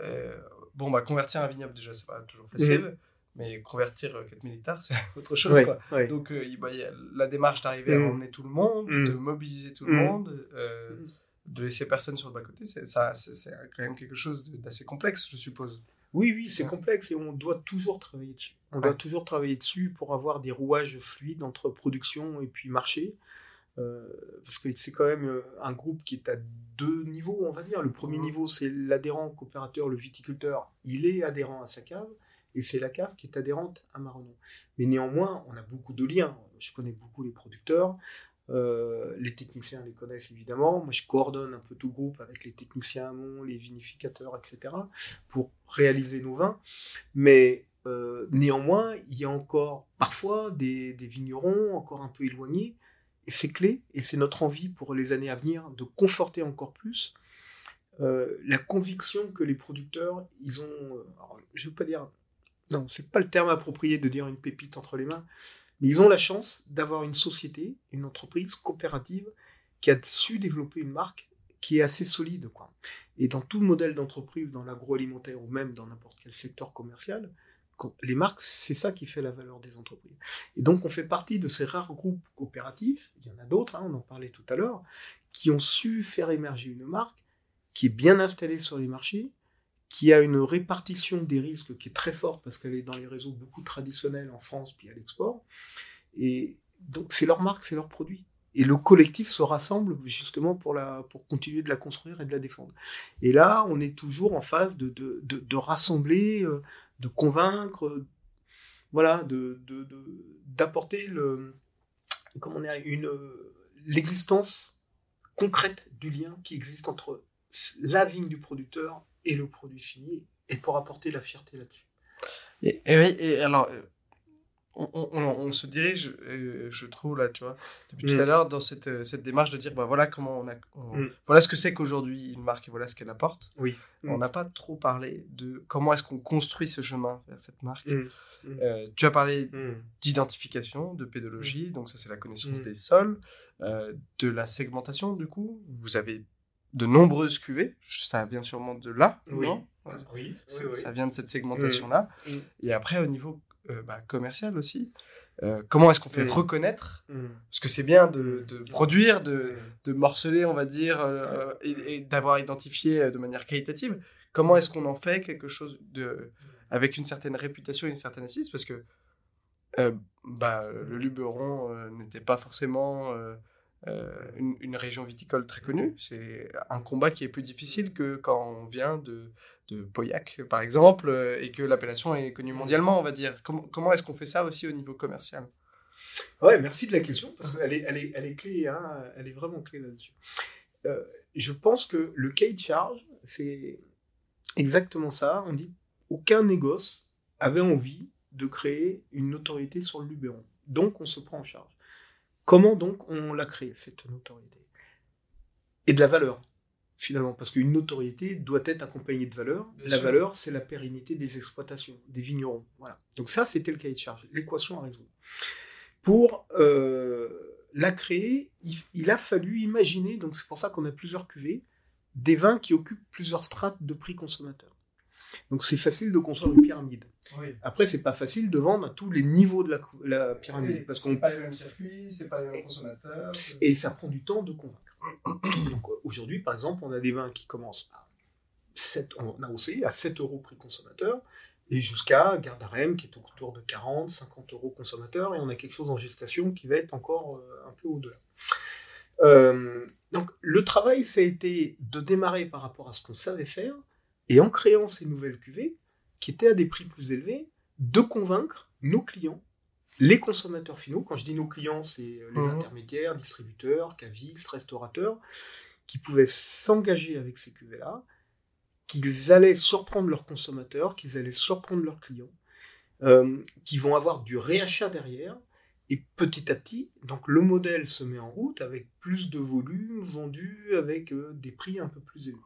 euh, bon, bah, convertir un vignoble déjà c'est pas toujours facile. Mhm. Mais convertir 4000 euh, hectares, c'est autre chose. quoi. Donc, euh, bah, il y a la démarche d'arriver à mm. emmener tout le monde, mm. de mobiliser tout le mm. monde, euh, de laisser personne sur le bas-côté, c'est quand même quelque chose d'assez complexe, je suppose. Oui, oui, c'est complexe et on doit toujours travailler dessus. On doit toujours travailler dessus pour avoir des rouages fluides entre production et puis marché. parce que c'est quand même un groupe qui est à deux niveaux, on va dire. Le premier niveau, c'est l'adhérent coopérateur, le viticulteur. Il est adhérent à sa cave. Et c'est la cave qui est adhérente à Marron. Mais néanmoins, on a beaucoup de liens. Je connais beaucoup les producteurs. Euh, les techniciens les connaissent évidemment. Moi, je coordonne un peu tout le groupe avec les techniciens amont, les vinificateurs, etc., pour réaliser nos vins. Mais euh, néanmoins, il y a encore parfois des, vignerons encore un peu éloignés. Et c'est clé, et c'est notre envie pour les années à venir de conforter encore plus euh, la conviction que les producteurs, ils ont, je ne veux pas dire non, c'est pas le terme approprié de dire une pépite entre les mains, mais ils ont la chance d'avoir une société, une entreprise coopérative qui a su développer une marque qui est assez solide. Quoi. Et dans tout modèle d'entreprise, dans l'agroalimentaire ou même dans n'importe quel secteur commercial, les marques, c'est ça qui fait la valeur des entreprises. Et donc, on fait partie de ces rares groupes coopératifs, il y en a d'autres, hein, on en parlait tout à l'heure, qui ont su faire émerger une marque qui est bien installée sur les marchés, qui a une répartition des risques qui est très forte parce qu'elle est dans les réseaux beaucoup traditionnels en France puis à l'export. Et donc c'est leur marque, c'est leur produit. Et le collectif se rassemble justement pour, la, pour continuer de la construire et de la défendre. Et là, on est toujours en phase de, de, de, rassembler, euh, de convaincre, voilà, d'apporter le, comment une, l'existence concrète du lien qui existe entre la vigne du producteur et le produit fini, et pour apporter la fierté là-dessus. Et, oui, et alors, on, se dirige, euh, je trouve, là, tu vois, depuis tout à mm. l'heure, dans cette, euh, cette, démarche de dire, bah, voilà comment on a. Mm. Voilà ce que c'est qu'aujourd'hui une marque et voilà ce qu'elle apporte. Oui. On mm. n'a pas trop parlé de comment est-ce qu'on construit ce chemin vers cette marque. Euh, tu as parlé d'identification, de pédologie, donc ça, c'est la connaissance des sols, de la segmentation, du coup. Vous avez de nombreuses cuvées, ça vient sûrement de là, oui. non? Oui, ça, vient de cette segmentation-là. Et après, au niveau euh, bah, commercial aussi. Euh, comment est-ce qu'on fait mm. reconnaître? Mm. Parce que c'est bien de, de produire, de, de, morceler, on va dire, euh, et, d'avoir identifié de manière qualitative. Comment est-ce qu'on en fait quelque chose de, avec une certaine réputation et une certaine assise? Parce que bah, le Luberon n'était pas forcément une, une, région viticole très connue. C'est un combat qui est plus difficile que quand on vient de, de Pauillac, par exemple, euh, et que l'appellation est connue mondialement, on va dire. Comment, comment est-ce qu'on fait ça aussi au niveau commercial? Ouais, merci de la question, parce qu'elle est, elle est, elle est clé, hein, elle est vraiment clé là-dessus. Euh, je pense que le cahier de charge, c'est exactement ça. On dit aucun négoce avait envie de créer une notoriété sur le Luberon. Donc, on se prend en charge. Comment donc on l'a créé, cette notoriété? Et de la valeur finalement, parce qu'une notoriété doit être accompagnée de valeur. la valeur, c'est la pérennité des exploitations, des vignerons. Voilà. Donc ça, c'était le cahier de charge, l'équation à résoudre. Pour euh, la créer, il, a fallu imaginer, donc c'est pour ça qu'on a plusieurs cuvées, des vins qui occupent plusieurs strates de prix consommateur. Donc c'est facile de construire une pyramide. Après, c'est pas facile de vendre à tous les niveaux de la, pyramide. parce qu'on pas les mêmes circuits, c'est pas les mêmes consommateurs. Et ça prend du temps de convaincre. Donc aujourd'hui, par exemple, on a des vins qui commencent à 7, on a à 7 euros prix consommateur, et jusqu'à Gardarem qui est autour de 40, 50 euros consommateur, et on a quelque chose en gestation qui va être encore euh, un peu au-delà. Euh, donc le travail, ça a été de démarrer par rapport à ce qu'on savait faire, et en créant ces nouvelles cuvées, qui étaient à des prix plus élevés, de convaincre nos clients les consommateurs finaux, quand je dis nos clients, c'est euh, les mhm. intermédiaires, distributeurs, cavistes, restaurateurs, qui pouvaient s'engager avec ces cuvées-là, qu'ils allaient surprendre leurs consommateurs, qu'ils allaient surprendre leurs clients, euh, qui vont avoir du réachat derrière, et petit à petit, donc le modèle se met en route avec plus de volume vendu avec euh, des prix un peu plus élevés.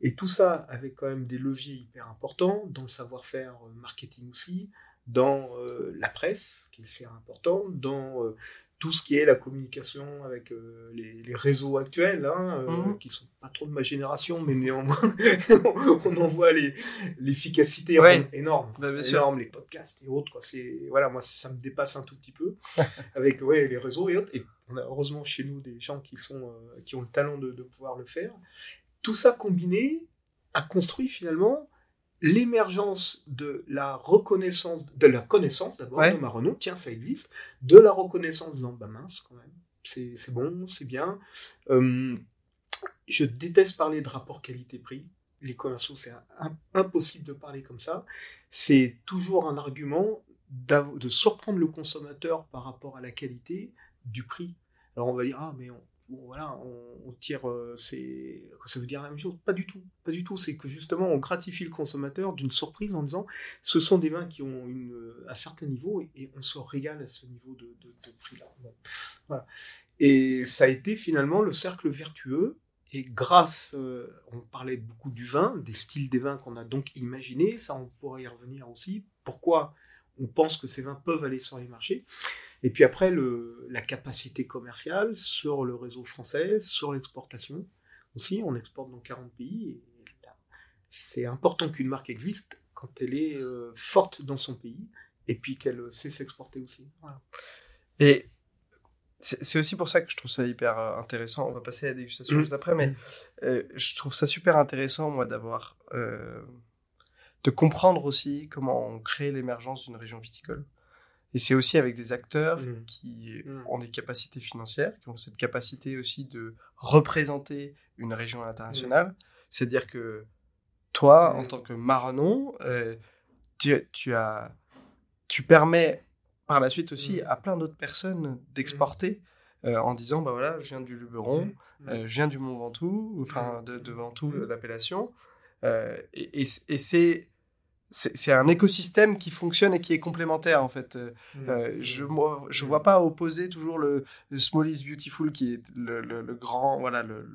Et tout ça avec quand même des leviers hyper importants dans le savoir-faire marketing aussi, dans euh, la presse, qui est fait important, dans euh, tout ce qui est la communication avec euh, les, réseaux actuels, hein, mhm. qui sont pas trop de ma génération, mais néanmoins, on en voit l'efficacité énorme, bah, énorme, les podcasts et autres. Quoi. Voilà, moi, ça me dépasse un tout petit peu avec ouais, les réseaux et autres. Et on a heureusement chez nous des gens qui, sont, qui ont le talent de, de pouvoir le faire. Tout ça combiné a construit finalement l'émergence de la reconnaissance, de la connaissance d'abord de ma tiens, ça existe, de la reconnaissance dans bah mince quand même, c'est bon, c'est bien. Euh, je déteste parler de rapport qualité-prix. Les commerciaux, c'est impossible de parler comme ça. C'est toujours un argument de surprendre le consommateur par rapport à la qualité du prix. Alors on va dire, ah mais on, voilà, on, tire, euh, c'est, ça veut dire la même chose Pas du tout, pas du tout. C'est que justement, on gratifie le consommateur d'une surprise en disant, ce sont des vins qui ont une, un certain niveau et, on se régale à ce niveau de, prix-là. Et ça a été finalement le cercle vertueux. Et grâce, euh, on parlait beaucoup du vin, des styles des vins qu'on a donc imaginés, ça on pourrait y revenir aussi. Pourquoi on pense que ces vins peuvent aller sur les marchés? Et puis après, le, la capacité commerciale sur le réseau français, sur l'exportation aussi. On exporte dans 40 pays. C'est important qu'une marque existe quand elle est euh, forte dans son pays et puis qu'elle sait s'exporter aussi. Et c'est aussi pour ça que je trouve ça hyper euh, intéressant. On va passer à la dégustation mmh. juste après, mais euh, je trouve ça super intéressant, moi, d'avoir. de comprendre aussi comment on crée l'émergence d'une région viticole. Et c'est aussi avec des acteurs mmh. qui mmh. ont des capacités financières, qui ont cette capacité aussi de représenter une région internationale. C'est-à-dire que toi, en mmh. tant que Maranon, euh, tu, tu, as, tu permets par la suite aussi à plein d'autres personnes d'exporter en disant bah voilà, je viens du Luberon, je viens du Mont Ventoux, enfin de, de Ventoux l'appellation, et, et c'est c'est un écosystème qui fonctionne et qui est complémentaire en fait. Mmh. euh, je moi, je vois pas opposer toujours le, Small is Beautiful qui est le, le, grand voilà le,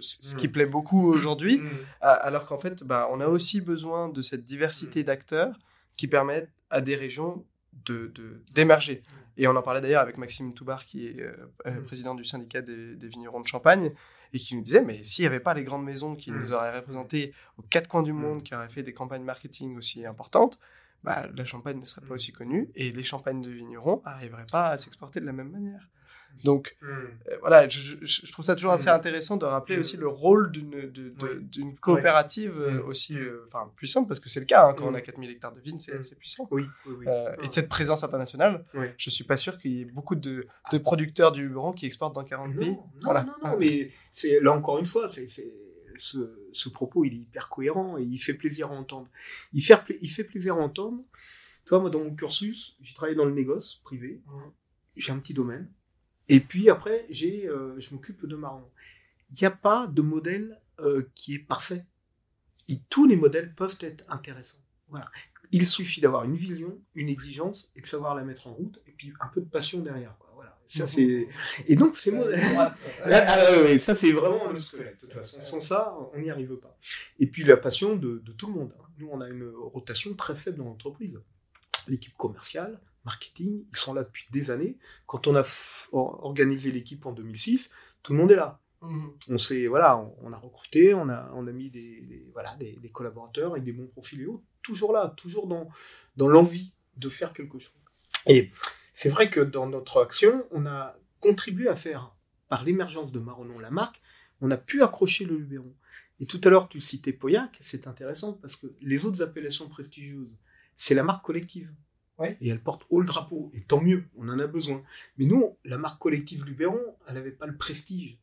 ce qui mmh. plaît beaucoup aujourd'hui, mmh. alors qu'en fait bah, on a aussi besoin de cette diversité d'acteurs qui permettent à des régions de d'émerger. Et on en parlait d'ailleurs avec Maxime Toubar qui est euh, président du syndicat des, des vignerons de Champagne et qui nous disait, mais s'il n'y avait pas les grandes maisons qui nous mm. auraient représentés aux quatre coins du mm. monde, qui auraient fait des campagnes marketing aussi importantes, bah, la Champagne ne serait pas mm. aussi connue et les champagnes de vignerons n'arriveraient pas à s'exporter de la même manière. Donc hmm. euh, voilà, je, trouve ça toujours assez hmm. intéressant de rappeler aussi le rôle d'une coopérative euh, hmm. aussi euh, puissante parce que c'est le cas hein, quand on a 4000 hectares de vignes, c'est assez puissant. Oui. et de cette présence internationale, je suis pas sûr qu'il y ait beaucoup de, de producteurs du Luberon qui exportent dans 40 pays. Non, voilà. non, non, mais là encore une fois, c'est ce, ce, propos, il est hyper cohérent et il fait plaisir à entendre. Il fait, il fait plaisir à entendre. Tu vois, moi, dans mon cursus, j'ai travaillé dans le négoce privé. J'ai un petit domaine et puis après, j'ai, euh, je m'occupe de marron. Il n'y a pas de modèle euh, qui est parfait. Et tous les modèles peuvent être intéressants. Voilà. Il suffit d'avoir une vision, une exigence et de savoir la mettre en route, et puis un peu de passion derrière. Quoi. Voilà. Ça, c'est... Et donc, ces modèles. ah, ça, c'est vraiment le squelette. De toute façon, sans ça, on n'y arrive pas. Et puis la passion de, de tout le monde. Hein. Nous, on a une rotation très faible dans l'entreprise. L'équipe commerciale, marketing, ils sont là depuis des années. Quand on a organisé l'équipe en 2006, tout le monde est là. Mhm. On s'est voilà, on, a recruté, on a on a mis des, voilà des, collaborateurs avec des bons profils et autres, toujours là, toujours dans dans l'envie de faire quelque chose. Et c'est vrai que dans notre action, on a contribué à faire par l'émergence de Maronon la marque, on a pu accrocher le Luberon. Et tout à l'heure, tu citais Pauillac, c'est intéressant parce que les autres appellations prestigieuses, c'est la marque collective. Et elle porte haut le drapeau. Et tant mieux, on en a besoin. Mais nous, la marque collective Luberon, elle n'avait pas le prestige.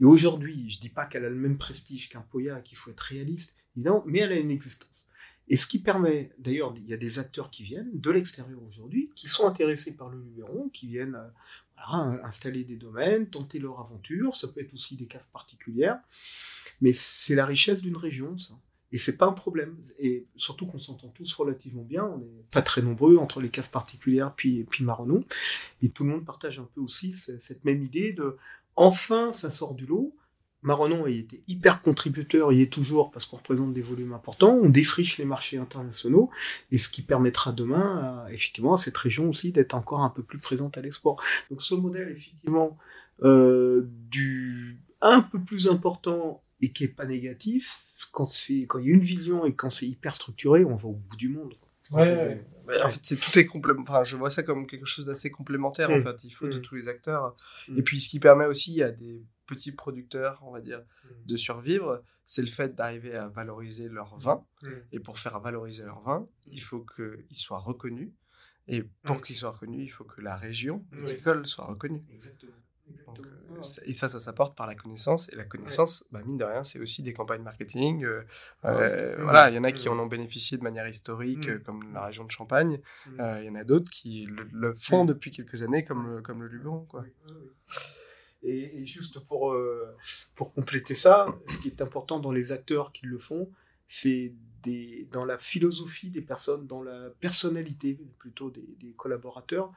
Et aujourd'hui, je dis pas qu'elle a le même prestige qu'un Poya, qu'il faut être réaliste, évidemment, mais elle a une existence. Et ce qui permet, d'ailleurs, il y a des acteurs qui viennent de l'extérieur aujourd'hui, qui sont intéressés par le Luberon, qui viennent euh, installer des domaines, tenter leur aventure. Ça peut être aussi des caves particulières. Mais c'est la richesse d'une région, ça. Et c'est pas un problème. Et surtout qu'on s'entend tous relativement bien. On n'est pas très nombreux entre les caves particulières puis, puis Marronneau. Et tout le monde partage un peu aussi cette même idée de enfin ça sort du lot. Marronneau a été hyper contributeur, il est toujours parce qu'on représente des volumes importants, on défriche les marchés internationaux, et ce qui permettra demain, effectivement, à cette région aussi d'être encore un peu plus présente à l'export. Donc ce modèle, effectivement, euh, du un peu plus important et qui est pas négatif, quand c'est quand il y a une vision et quand c'est hyper structuré, on va au bout du monde. Ouais, En fait, c'est tout est complément. Enfin, je vois ça comme quelque chose d'assez complémentaire. En mm. fait, il faut de mm. tous les acteurs. Mm. Et puis, ce qui permet aussi à des petits producteurs, on va dire, de survivre, c'est le fait d'arriver à valoriser leur vin. Et pour faire valoriser leur vin, il faut qu'ils soient reconnus. Et pour qu'ils soient reconnus, il faut que la région viticole soit reconnue. Exactement. Euh, et ça, ça s'apporte par la connaissance. Et la connaissance, bah, mine de rien, c'est aussi des campagnes marketing. Euh, euh, voilà, il y en a qui en ont bénéficié de manière historique, mm. comme la région de Champagne. Mm. Il y en a d'autres qui le, font mm. depuis quelques années, comme, comme le Luberon. Quoi. Et, juste pour, pour compléter ça, ce qui est important dans les acteurs qui le font, c'est dans la philosophie des personnes, dans la personnalité plutôt des, des collaborateurs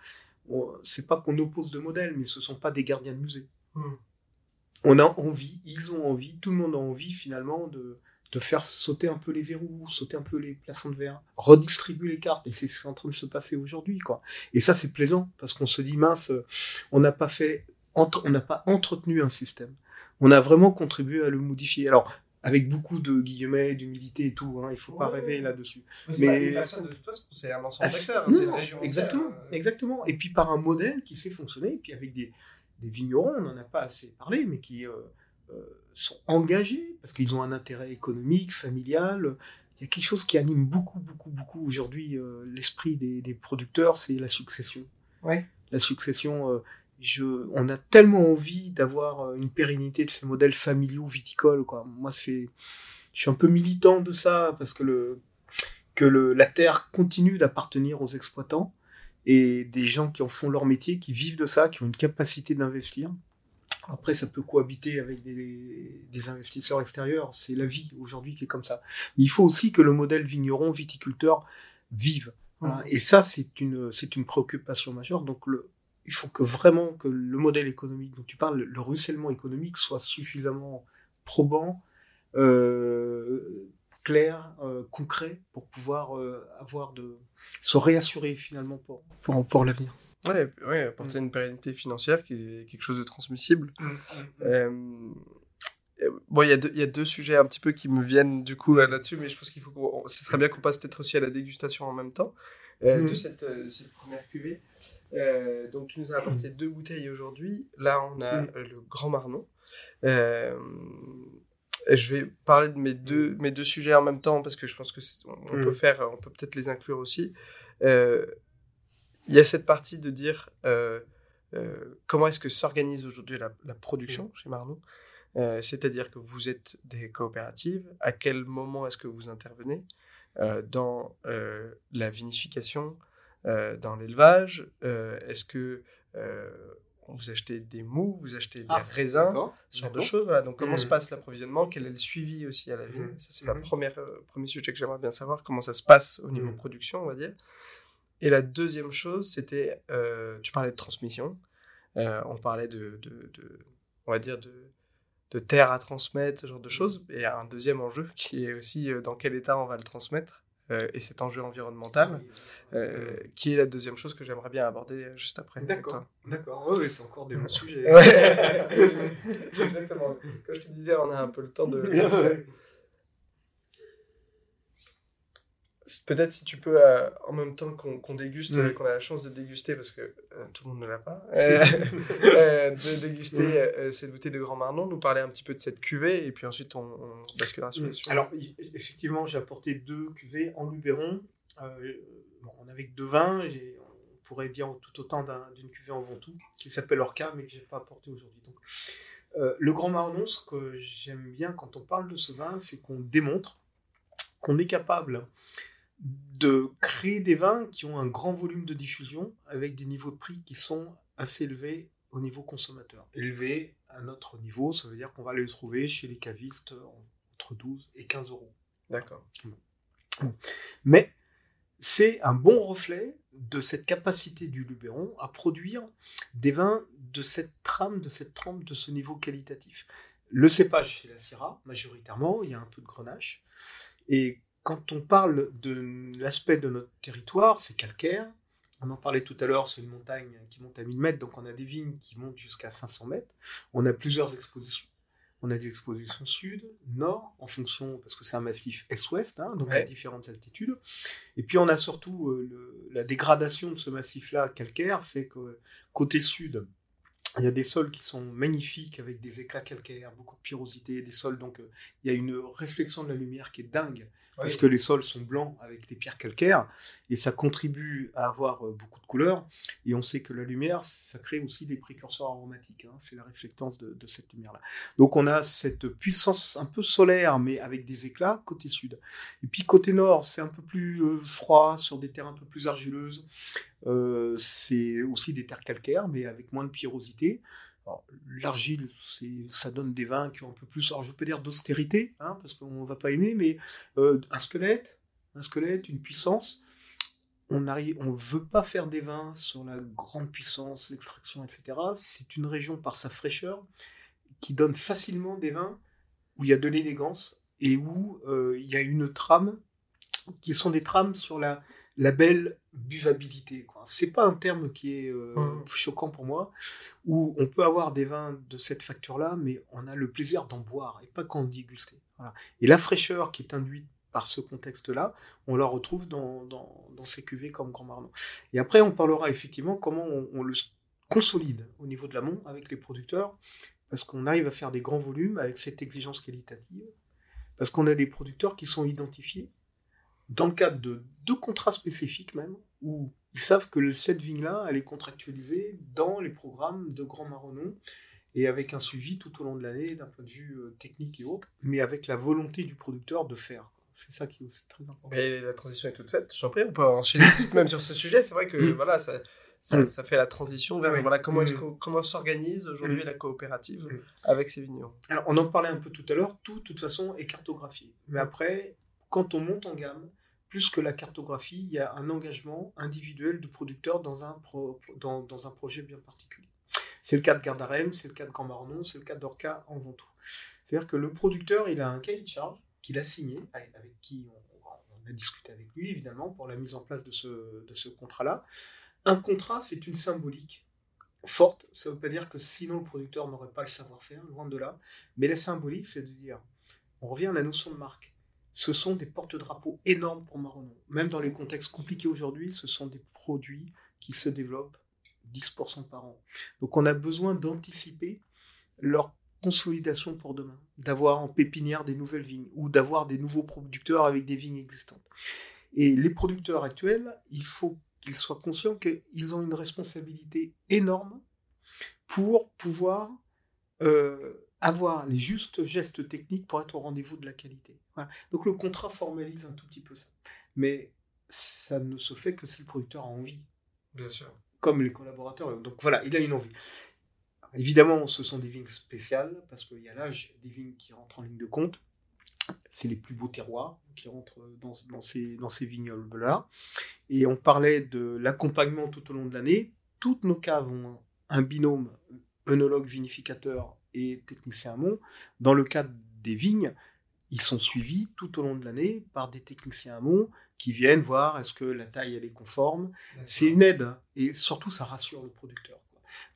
c'est pas qu'on oppose deux modèles, mais ce sont pas des gardiens de musée. Hmm. On a envie, ils ont envie, tout le monde a envie finalement de, de faire sauter un peu les verrous, sauter un peu les plafonds de verre, redistribuer les cartes. Et c'est ce qui est en train de se passer aujourd'hui, quoi. Et ça, c'est plaisant parce qu'on se dit mince, on n'a pas fait, on n'a pas entretenu un système. On a vraiment contribué à le modifier. Alors, avec beaucoup de guillemets, d'humilité et tout. Hein, il faut pas rêver là-dessus. Mais, c'est un ensemble ah, d'acteurs, c'est une région. Exactement, euh. exactement. Et puis par un modèle qui sait fonctionner, et puis avec des, des vignerons, on n'en a pas assez parlé, mais qui euh, euh, sont engagés parce qu'ils ont un intérêt économique, familial. Il y a quelque chose qui anime beaucoup, beaucoup, beaucoup aujourd'hui l'esprit des, des, producteurs, c'est la succession. Ouais. La succession on a tellement envie d'avoir euh, une pérennité de ces modèles familiaux viticoles, quoi. Moi, c'est, je suis un peu militant de ça parce que le, que le, la terre continue d'appartenir aux exploitants et des gens qui en font leur métier, qui vivent de ça, qui ont une capacité d'investir. Après, ça peut cohabiter avec des, des investisseurs extérieurs. C'est la vie aujourd'hui qui est comme ça. Mais il faut aussi que le modèle vigneron, viticulteur vive. Voilà. Et ça, c'est une, c'est une préoccupation majeure. Donc, le, il faut que vraiment que le modèle économique dont tu parles, le ruissellement économique, soit suffisamment probant, euh, clair, euh, concret, pour pouvoir euh, avoir de se réassurer finalement pour, pour, pour l'avenir. Ouais, ouais, apporter une pérennité financière qui est quelque chose de transmissible. Mm, Euh, bon, il y, a deux- il y a deux sujets un petit peu qui me viennent du coup là- là-dessus, mais je pense qu'il faut qu'on, ce serait bien qu'on passe peut-être aussi à la dégustation en même temps euh, de Mhm. cette, euh, cette première cuvée. Euh, donc tu nous as apporté deux bouteilles aujourd'hui. Là, on a Mhm. le Grand Marnon. Euh, je vais parler de mes deux, mes deux sujets en même temps parce que je pense que on, on Mhm. peut faire, on peut peut-être les inclure aussi. Il y a cette partie de dire comment est-ce que s'organise aujourd'hui la, la production chez Marnon. C'est-à-dire que vous êtes des coopératives. À quel moment est-ce que vous intervenez? Dans euh, la vinification, euh, dans l'élevage Euh, Est-ce que euh, vous achetez des mous, vous achetez des Ah, raisins ce genre de choses. Voilà. Donc, comment se passe l'approvisionnement? Quel est le suivi aussi à la vigne? Mhm. Ça, c'est première euh, premier sujet que j'aimerais bien savoir. Comment ça se passe au niveau Mhm. production, on va dire. Et la deuxième chose, c'était, euh, tu parlais de transmission. Euh, on parlait de, de, de- on va dire, de, de terre à transmettre, ce genre de choses. Et un deuxième enjeu qui est aussi euh, dans quel état on va le transmettre. euh, et cet enjeu environnemental, euh, qui est la deuxième chose que j'aimerais bien aborder juste après. D'accord, d'accord. Oui, c'est encore des bons sujets. Exactement. Comme je te disais, on a un peu le temps de. Peut-être si tu peux, euh, en même temps qu'on qu'on déguste, Mm. euh, qu'on a la chance de déguster, parce que euh, tout le monde ne l'a pas, euh, euh, de déguster Mm. euh, cette bouteille de Grand Marnon, nous parler un petit peu de cette cuvée, et puis ensuite on, on basculera sur sujets. Alors, effectivement, j'ai apporté deux cuvées en Luberon. Euh, bon, on avait que deux vins. On pourrait dire tout autant d'un- d'une cuvée en Ventoux, qui s'appelle Orca, mais que j'ai pas apporté aujourd'hui. Donc, le Grand Marnon, ce que j'aime bien quand on parle de ce vin, c'est qu'on démontre qu'on est capable de créer des vins qui ont un grand volume de diffusion avec des niveaux de prix qui sont assez élevés au niveau consommateur. Élevés à notre niveau, ça veut dire qu'on va les trouver chez les cavistes entre 12 et 15 euros. D'accord. Mais c'est un bon reflet de cette capacité du Luberon à produire des vins de cette trame, de cette trempe, de ce niveau qualitatif. Le cépage, c'est la Syrah, majoritairement, il y a un peu de grenache. Et quand on parle de l'aspect de notre territoire, c'est calcaire. On en parlait tout à l'heure, c'est une montagne qui monte à 1000 mètres, donc on a des vignes qui montent jusqu'à 500 mètres. On a plusieurs expositions. On a des expositions sud, nord, en fonction, parce que c'est un massif est-ouest, hein, donc à différentes altitudes. Et puis on a surtout euh, le- la dégradation de ce massif-là calcaire fait que côté sud, il y a des sols qui sont magnifiques avec des éclats calcaires, beaucoup de pyrosité, des sols donc euh, il y a une réflexion de la lumière qui est dingue parce que les sols sont blancs avec les pierres calcaires et ça contribue à avoir euh, beaucoup de couleurs et on sait que la lumière ça crée aussi des précurseurs aromatiques hein, c'est la réflectance de, de cette lumière là donc on a cette puissance un peu solaire mais avec des éclats côté sud. Et puis côté nord c'est un peu plus euh, froid sur des terres un peu plus argileuses euh, c'est aussi des terres calcaires, mais avec moins de. Alors, L'argile, ça donne des vins qui ont un peu plus, alors je peux dire d'austérité, hein, parce qu'on va pas aimer, mais euh, un squelette, un squelette, une puissance. On on veut pas faire des vins sur la grande puissance, l'extraction, etc. C'est une région par sa fraîcheur qui donne facilement des vins où il y a de l'élégance et où euh, il y a une trame qui sont des trames sur la, la belle buvabilité. C'est pas un terme qui est euh, choquant pour moi, où on peut avoir des vins de cette facture-là, mais on a le plaisir d'en boire et pas qu'en déguster. Voilà. Et la fraîcheur qui est induite par ce contexte-là, on la retrouve dans, dans, dans ces cuvées comme Grand Marnon. Et après, on parlera effectivement comment on, on le consolide au niveau de l'amont avec les producteurs, parce qu'on arrive à faire des grands volumes avec cette exigence qualitative, parce qu'on a des producteurs qui sont identifiés dans le cadre de deux contrats spécifiques même, où ils savent que cette vigne-là, elle est contractualisée dans les programmes de Grand Marronnon, et avec un suivi tout au long de l'année d'un point de vue euh, technique et autres, mais avec la volonté du producteur de faire. C'est ça qui est aussi très important. Mais la transition est toute faite, j'en prie, on peut enchaîner même sur ce sujet. C'est vrai que mm. voilà, ça, ça, mm. ça, fait la transition vers voilà, comment, est-ce mm. comment s'organise aujourd'hui la coopérative avec ces vignerons? Alors, on en parlait un peu tout à l'heure, tout, de toute façon, est cartographié. Mais après, quand on monte en gamme, plus que la cartographie, il y a un engagement individuel de producteur dans un, dans, un projet bien particulier. C'est le cas de Gardarem, c'est le cas de Grand Marnon, c'est le cas d'Orca en Ventoux. C'est-à-dire que le producteur, il a un cahier de charge qu'il a signé, avec, qui on, a discuté avec lui, évidemment, pour la mise en place de ce, de ce contrat-là. Un contrat, c'est une symbolique forte. Ça ne veut pas dire que sinon le producteur n'aurait pas le savoir-faire, loin de là. Mais la symbolique, c'est de dire, on revient à la notion de marque. Ce sont des porte-drapeaux énormes pour Marron. Même dans les contextes compliqués aujourd'hui, ce sont des produits qui se développent 10% par an. Donc on a besoin d'anticiper leur consolidation pour demain, d'avoir en pépinière des nouvelles vignes ou d'avoir des nouveaux producteurs avec des vignes existantes. Et les producteurs actuels, il faut qu'ils soient conscients qu'ils ont une responsabilité énorme pour pouvoir euh, avoir les justes gestes techniques pour être au rendez-vous de la qualité. Donc le contrat formalise un tout petit peu ça. Mais ça ne se fait que si le producteur a envie. Bien sûr. Comme les collaborateurs. Donc voilà, il a une envie. Évidemment, ce sont des vignes spéciales, parce qu'il y a l'âge des vignes qui rentrent en ligne de compte. C'est les plus beaux terroirs qui rentrent dans, dans ces, dans ces vignobles-là. Et on parlait de l'accompagnement tout au long de l'année. Toutes nos caves ont un binôme œnologue vinificateur et technicien amont. Dans le cas des vignes, ils sont suivis tout au long de l'année par des techniciens amont qui viennent voir est-ce que la taille elle est conforme. C'est une aide hein. et surtout ça rassure le producteur.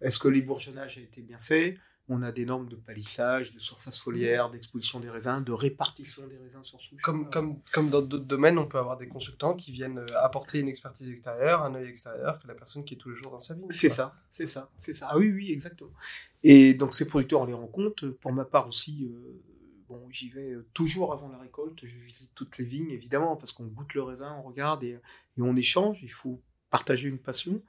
Est-ce que l'ébourgeonnage a été bien fait? On a des normes de palissage, de surface foliaire, d'exposition des raisins, de répartition des raisins sur souche. Comme, comme, comme dans d'autres domaines, on peut avoir des consultants qui viennent euh, apporter une expertise extérieure, un œil extérieur que la personne qui est tous les jours dans sa vie. C'est ça, c'est ça, c'est ça. Ah oui, oui, exactement. Et donc ces producteurs, on les rencontre. Pour ma part aussi, euh, bon, j'y vais euh, toujours avant la récolte. Je visite toutes les vignes, évidemment, parce qu'on goûte le raisin, on regarde et, et on échange. Il faut partager une passion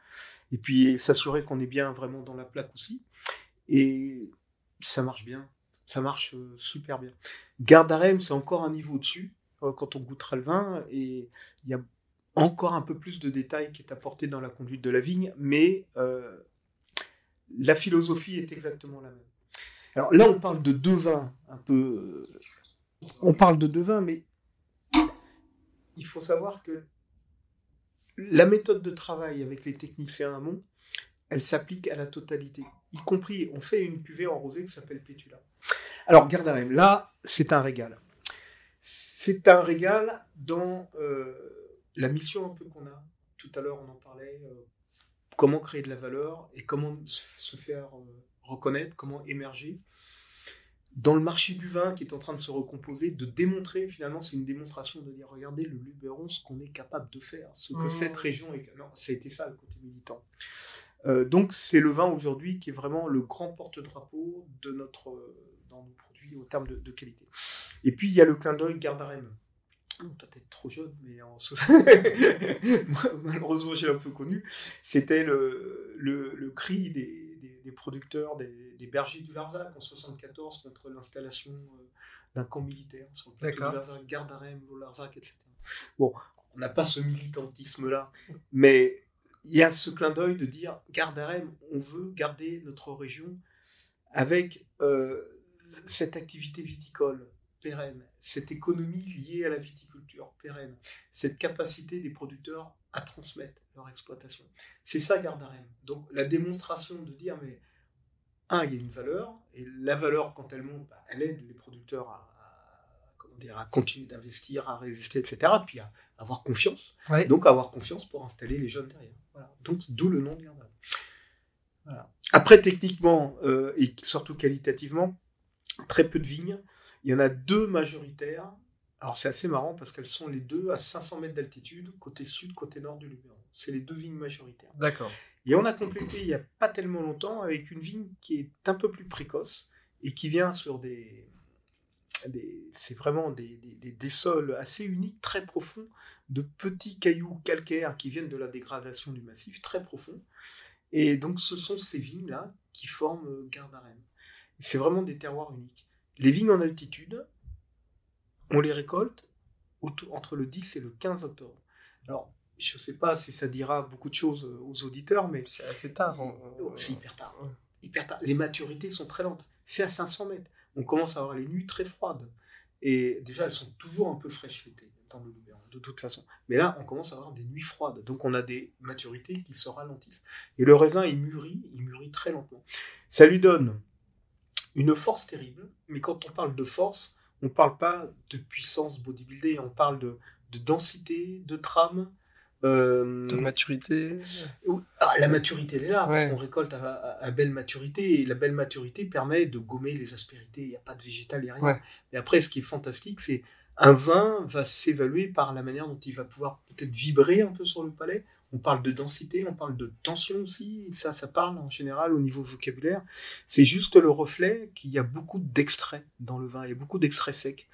et puis s'assurer qu'on est bien vraiment dans la plaque aussi. Et ça marche bien, ça marche euh, super bien. Gardarem, c'est encore un niveau au-dessus euh, quand on goûtera le vin, et il y a encore un peu plus de détails qui est apporté dans la conduite de la vigne, mais euh, la philosophie est exactement la même. Alors là, on parle de deux vins, un peu. On parle de deux vins, mais il faut savoir que la méthode de travail avec les techniciens amont, elle s'applique à la totalité. Y compris, on fait une cuvée en rosé qui s'appelle Pétula. Alors, Gardarem, là, c'est un régal. C'est un régal dans euh, la mission un peu qu'on a. Tout à l'heure, on en parlait. Euh, comment créer de la valeur et comment se faire euh, reconnaître, comment émerger dans le marché du vin qui est en train de se recomposer, de démontrer, finalement, c'est une démonstration de dire, regardez le Luberon, ce qu'on est capable de faire, ce que mmh. cette région est... Non, c'était ça le côté militant. Euh, donc c'est le vin aujourd'hui qui est vraiment le grand porte-drapeau de notre, dans nos produits au terme de, qualité. Et puis il y a le clin d'œil Gardarem. Oh, toi, t'es trop jeune, mais en... malheureusement, j'ai un peu connu. C'était le, le, le, cri des, des, producteurs, des, des, bergers du Larzac en 74 contre l'installation euh, d'un camp militaire sur le plateau du Larzac, Gardarem, le Larzac, etc. Bon, on n'a pas ce militantisme-là, mais il y a ce clin d'œil de dire Gardarem, on veut garder notre région avec euh, cette activité viticole pérenne, cette économie liée à la viticulture pérenne, cette capacité des producteurs à transmettre leur exploitation. C'est ça Gardarem. Donc la démonstration de dire, mais un, il y a une valeur, et la valeur, quand elle monte, bah, elle aide les producteurs à, à continuer d'investir, à résister, etc. Puis à avoir confiance. Donc avoir confiance pour installer les jeunes derrière. Donc d'où le nom de Voilà. Après, techniquement, euh, et surtout qualitativement, très peu de vignes. Il y en a deux majoritaires. Alors c'est assez marrant parce qu'elles sont les deux à 500 mètres d'altitude, côté sud, côté nord du Luberon. C'est les deux vignes majoritaires. D'accord. Et on a complété il n'y a pas tellement longtemps avec une vigne qui est un peu plus précoce et qui vient sur des. C'est vraiment des, des, des, sols assez uniques, très profonds, de petits cailloux calcaires qui viennent de la dégradation du massif, très profond. Et donc ce sont ces vignes-là qui forment euh, Gardarène. C'est vraiment des terroirs uniques. Les vignes en altitude, on les récolte entre le 10 et le 15 octobre. Alors, je ne sais pas si ça dira beaucoup de choses aux auditeurs, mais... C'est assez tard. Oh, c'est hyper tard. Hyper tard. Les maturités sont très lentes. C'est à 500 mètres. On commence à avoir les nuits très froides. Et déjà, elles sont toujours un peu fraîches l'été, le de toute façon. Mais là, on commence à avoir des nuits froides. Donc, on a des maturités qui se ralentissent. Et le raisin, il mûrit, il mûrit très lentement. Ça lui donne une force terrible. Mais quand on parle de force, on ne parle pas de puissance bodybuildée, on parle de, de densité, de trame, euh, de maturité ah, La maturité, elle est là, parce qu'on récolte à, belle maturité, et la belle maturité permet de gommer les aspérités, il n'y a pas de végétal, il n'y a rien. Mais après, ce qui est fantastique, c'est un vin va s'évaluer par la manière dont il va pouvoir peut-être vibrer un peu sur le palais. On parle de densité, on parle de tension aussi, ça, ça parle en général au niveau vocabulaire. C'est juste le reflet qu'il y a beaucoup d'extraits dans le vin, il y a beaucoup d'extraits secs.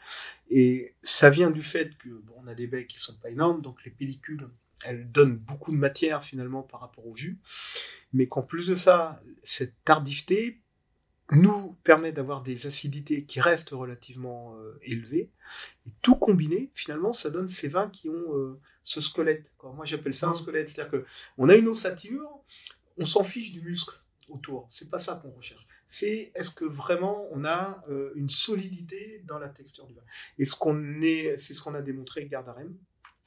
Et ça vient du fait que bon, on a des baies qui sont pas énormes, donc les pellicules elle donne beaucoup de matière finalement par rapport au jus, mais qu'en plus de ça, cette tardivité nous permet d'avoir des acidités qui restent relativement euh, élevées, et tout combiné, finalement, ça donne ces vins qui ont euh, ce squelette. Moi, j'appelle ça un squelette, c'est-à-dire que on a une ossature, on s'en fiche du muscle autour. C'est pas ça qu'on recherche. C'est est-ce que vraiment on a euh, une solidité dans la texture du vin. Et ce qu'on est, c'est ce qu'on a démontré avec Gardarem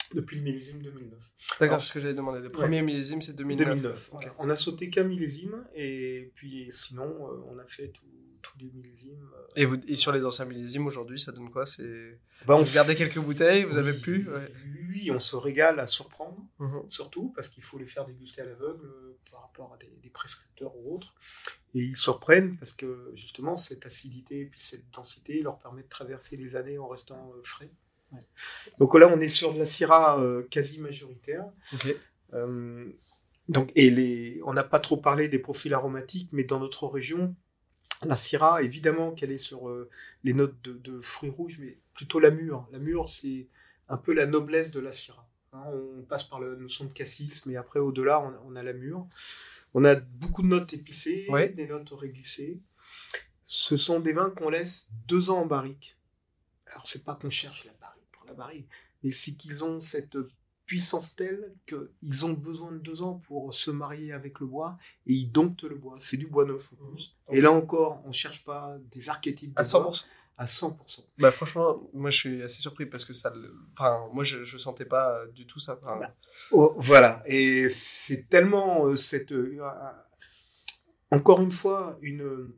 depuis le millésime 2009. D'accord, ce que j'avais demandé. Le premier millésime, c'est 2009. 2009. On a sauté qu'un millésime, et puis sinon, euh, on a fait tous les millésimes. Euh. Et, vous, et sur les anciens millésimes, aujourd'hui, ça donne quoi? C'est... Bah, on vous quelques bouteilles, vous avez pu Oui, on se régale à surprendre, mhm. surtout, parce qu'il faut les faire déguster à l'aveugle euh, par rapport à des, des, prescripteurs ou autres. Et ils surprennent parce que, justement, cette acidité et puis cette densité leur permet de traverser les années en restant frais. Donc là, on est sur de la Syrah euh, quasi majoritaire. Euh, donc, et les, on n'a pas trop parlé des profils aromatiques, mais dans notre région, la Syrah, évidemment qu'elle est sur euh, les notes de, fruits rouges, mais plutôt la mûre. La mûre, c'est un peu la noblesse de la Syrah. Hein. on passe par la notion de cassis, mais après, au-delà, on, a la mûre. On a beaucoup de notes épicées, des notes réglissées. Ce sont des vins qu'on laisse deux ans en barrique. Alors, c'est pas qu'on cherche la mais c'est qu'ils ont cette puissance telle qu'ils ont besoin de deux ans pour se marier avec le bois et ils domptent le bois. C'est du bois neuf en plus. Mmh. Et là encore, on cherche pas des archétypes de à 100%. à 100%. Bah franchement, moi je suis assez surpris parce que ça, enfin moi je, je sentais pas du tout ça. Bah, oh, voilà, et c'est tellement euh, cette, euh, encore une fois une,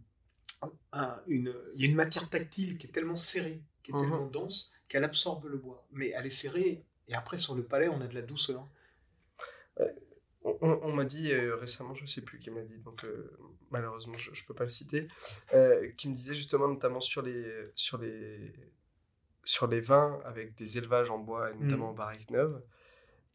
une, il y a une matière tactile qui est tellement serrée, qui est mmh. tellement dense qu'elle absorbe le bois. Mais elle est serrée, et après sur le palais, on a de la douceur. Euh, on, m'a dit euh, récemment, je ne sais plus qui m'a dit, donc euh, malheureusement je ne peux pas le citer, qui me disait justement notamment sur les, sur les, sur les vins avec des élevages en bois, et notamment mm. en barrique neuve,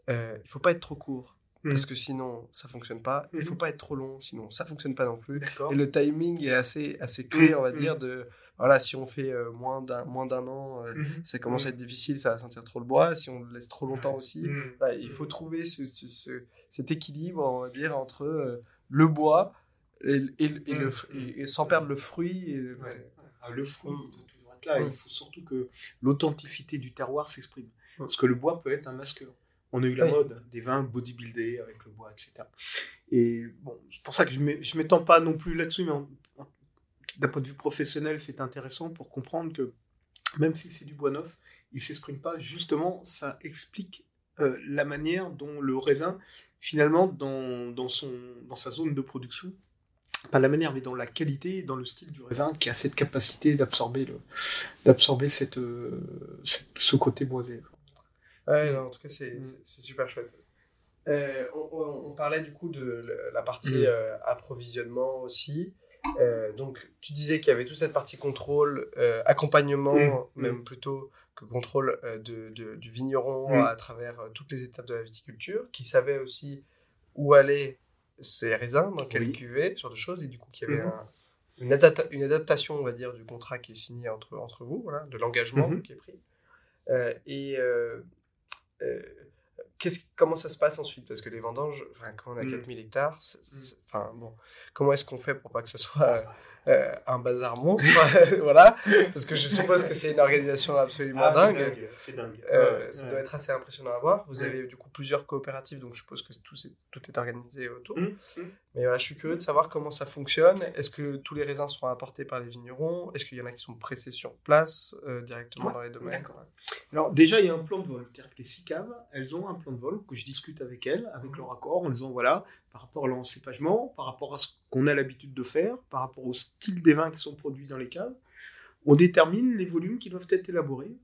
il ne faut pas être trop court. Mm. Parce que sinon, ça fonctionne pas. Il ne faut mm. pas être trop long, sinon ça fonctionne pas non plus. Et le timing est assez, assez clé, on va dire, de voilà, si on fait euh, moins d'un moins d'un an, euh, mhm. ça commence à être difficile, ça va sentir trop le bois. Si on le laisse trop longtemps aussi, mhm. il faut trouver ce, cet équilibre, on va dire, entre euh, le bois et, et, le, mhm. et, sans perdre le fruit. le ah, fruit doit toujours être là. Il faut surtout que l'authenticité du terroir s'exprime. Parce que le bois peut être un masqueur. On a eu la mode des vins bodybuildés avec le bois, etc. Et bon, c'est pour ça que je ne m'étends pas non plus là-dessus, mais d'un point de vue professionnel, c'est intéressant pour comprendre que même si c'est du bois neuf, il ne s'exprime pas. Justement, ça explique euh, la manière dont le raisin, finalement, dans, dans, son, dans sa zone de production, pas la manière, mais dans la qualité, dans le style du raisin, qui a cette capacité d'absorber d'absorber cette, euh, ce côté boisé. Ouais, en tout cas, c'est mm. super chouette. Euh, on, parlait du coup de la partie mm. approvisionnement aussi. Euh, donc, tu disais qu'il y avait toute cette partie contrôle, euh, accompagnement, mm, mm. même plutôt que contrôle euh, de, du vigneron mm. à travers toutes les étapes de la viticulture, qui savait aussi où allaient ses raisins, dans quelle cuvée, ce genre de choses, et du coup, qu'il y avait mm-hmm. une, une, adaptation, on va dire, du contrat qui est signé entre, entre vous, voilà, de l'engagement mm-hmm. qui est pris. et comment ça se passe ensuite? Parce que les vendanges, quand on a 4000 mm. hectares, enfin, bon, comment est-ce qu'on fait pour pas que ça soit euh, un bazar monstre, voilà, parce que je suppose que c'est une organisation absolument ah, dingue. C'est dingue. Euh, ça doit être assez impressionnant à voir. Vous avez du coup plusieurs coopératives, donc je suppose que tout est, tout est organisé autour. Mais voilà, je suis curieux de savoir comment ça fonctionne. Est-ce que tous les raisins sont apportés par les vignerons? Est-ce qu'il y en a qui sont pressés sur place euh, directement dans les domaines? Alors déjà, il y a un plan de vol. C'est-à-dire que les six caves, elles ont un plan de vol que je discute avec elles, avec mmh. leur accord, en disant voilà, par rapport à l'encépagement, par rapport à ce qu'on a l'habitude de faire, par rapport au style des vins qui sont produits dans les caves, on détermine les volumes qui doivent être élaborés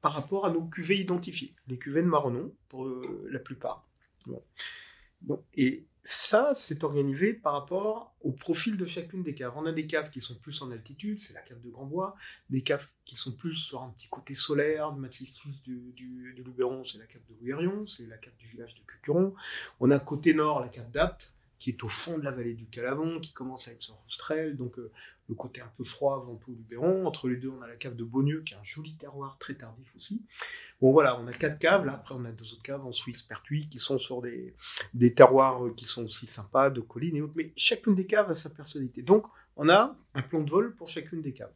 par rapport à nos cuvées identifiées, les cuvées de Marronnon, pour euh, la plupart. Bon. et ça, c'est organisé par rapport au profil de chacune des caves. On a des caves qui sont plus en altitude, c'est la cave de Grand Bois, des caves qui sont plus sur un petit côté solaire, du massif du, du, Luberon, c'est la cave de Guérion, c'est la cave du village de Cucuron. On a côté nord la cave d'Apt, qui est au fond de la vallée du Calavon, qui commence avec son Rostrel, donc euh, le côté un peu froid, Ventoux, Luberon. Entre les deux, on a la cave de Beaunieu, qui est un joli terroir très tardif aussi. Bon voilà, on a quatre caves, là, après on a deux autres caves en Suisse, Pertuis, qui sont sur des, des terroirs euh, qui sont aussi sympas, de collines et autres, mais chacune des caves a sa personnalité. Donc, on a un plan de vol pour chacune des caves.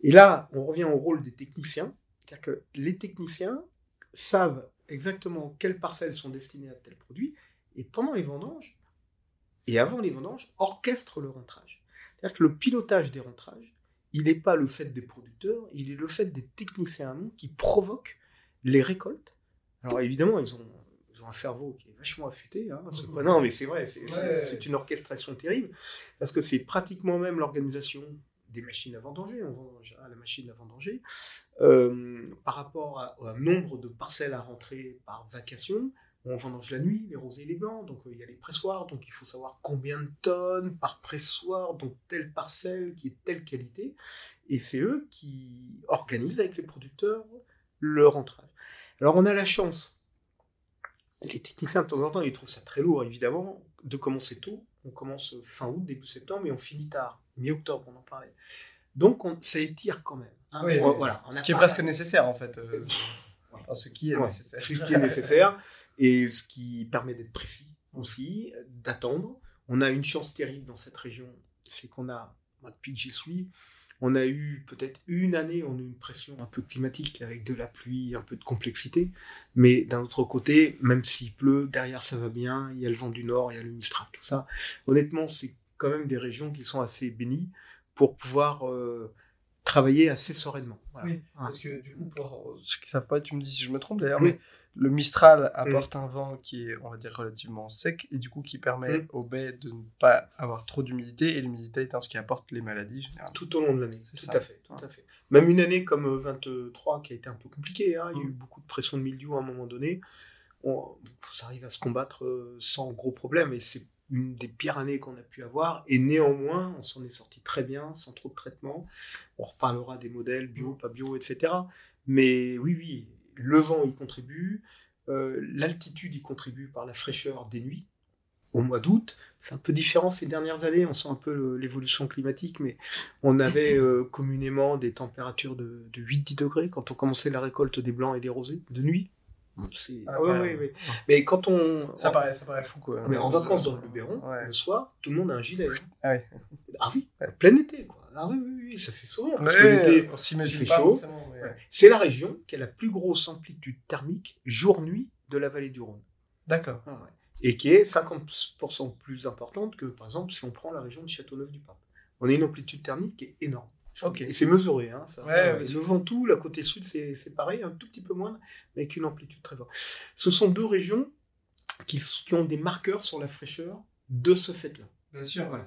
Et là, on revient au rôle des techniciens, c'est-à-dire que les techniciens savent exactement quelles parcelles sont destinées à tel produit, et pendant les vendanges, et avant les vendanges, orchestre le rentrage. C'est-à-dire que le pilotage des rentrages, il n'est pas le fait des producteurs, il est le fait des techniciens nous qui provoquent les récoltes. Alors évidemment, ils ont, un cerveau qui est vachement affûté. Hein, non, mais c'est vrai, c'est une orchestration terrible, parce que c'est pratiquement même l'organisation des machines à vendanger, on vend à la machine à vendanger, euh, par rapport au nombre de parcelles à rentrer par vacation, on vendange la nuit, les rosés et les blancs, donc euh, il y a les pressoirs, donc il faut savoir combien de tonnes par pressoir, donc telle parcelle qui est telle qualité, et c'est eux qui organisent avec les producteurs le rentrage. Alors on a la chance, les techniciens de temps en temps ils trouvent ça très lourd évidemment, de commencer tôt, on commence fin août, début septembre, et on finit tard, mi-octobre on en parlait. Donc ça étire quand même. Hein. voilà, ce qui est presque nécessaire en fait. Euh, ce qui est nécessaire. Ce qui est nécessaire et ce qui permet d'être précis aussi, d'attendre. On a une chance terrible dans cette région, c'est qu'on a, moi depuis que j'y suis, on a eu peut-être une année, on a eu une pression un peu climatique avec de la pluie, un peu de complexité, mais d'un autre côté, même s'il pleut, derrière ça va bien, il y a le vent du nord, il y a le Mistral, tout ça. Honnêtement, c'est quand même des régions qui sont assez bénies pour pouvoir euh, travailler assez sereinement. Oui, parce que du coup, pour ceux qui ne savent pas, tu me dis si je me trompe d'ailleurs, mais le Mistral apporte un vent qui est, on va dire, relativement sec et du coup qui permet mm. aux baies de ne pas avoir trop d'humidité et l'humidité étant ce qui apporte les maladies généralement. Tout au long de l'année, tout à fait, tout à fait. Même une année comme 23 euh, qui a été un peu compliquée, hein, il y a eu mm. beaucoup de pression de mildiou à un moment donné. On, ça arrive à se combattre euh, sans gros problème et c'est une des pires années qu'on a pu avoir, et néanmoins, on s'en est sorti très bien, sans trop de traitement. On reparlera des modèles bio, pas bio, etc. Mais oui, oui, le vent y contribue, euh, l'altitude y contribue par la fraîcheur des nuits. Au mois d'août, c'est un peu différent ces dernières années, on sent un peu l'évolution climatique, mais on avait euh, communément des températures de, de 8-10 degrés quand on commençait la récolte des blancs et des rosés, de nuit. Ah, mais quand on. Ça, paraît, ça paraît fou, quoi. Mais en vacances dans le Luberon, le soir, tout le monde a un gilet. Ah, ah oui, plein été, quoi. Ah oui, oui, oui, ça fait sourire. Parce que l'été, on s'imagine fait chaud. C'est la région qui a la plus grosse amplitude thermique jour-nuit de la vallée du Rhône. D'accord. Et qui est 50% plus importante que, par exemple, si on prend la région de Châteauneuf-du-Pape. On a une amplitude thermique qui est énorme. Et c'est mesuré. Hein, ça. Ouais, le Ventoux, la côté sud, c'est pareil, un tout petit peu moins, mais avec une amplitude très forte. Ce sont deux régions qui, qui ont des marqueurs sur la fraîcheur de ce fait-là. Bien sûr, ouais.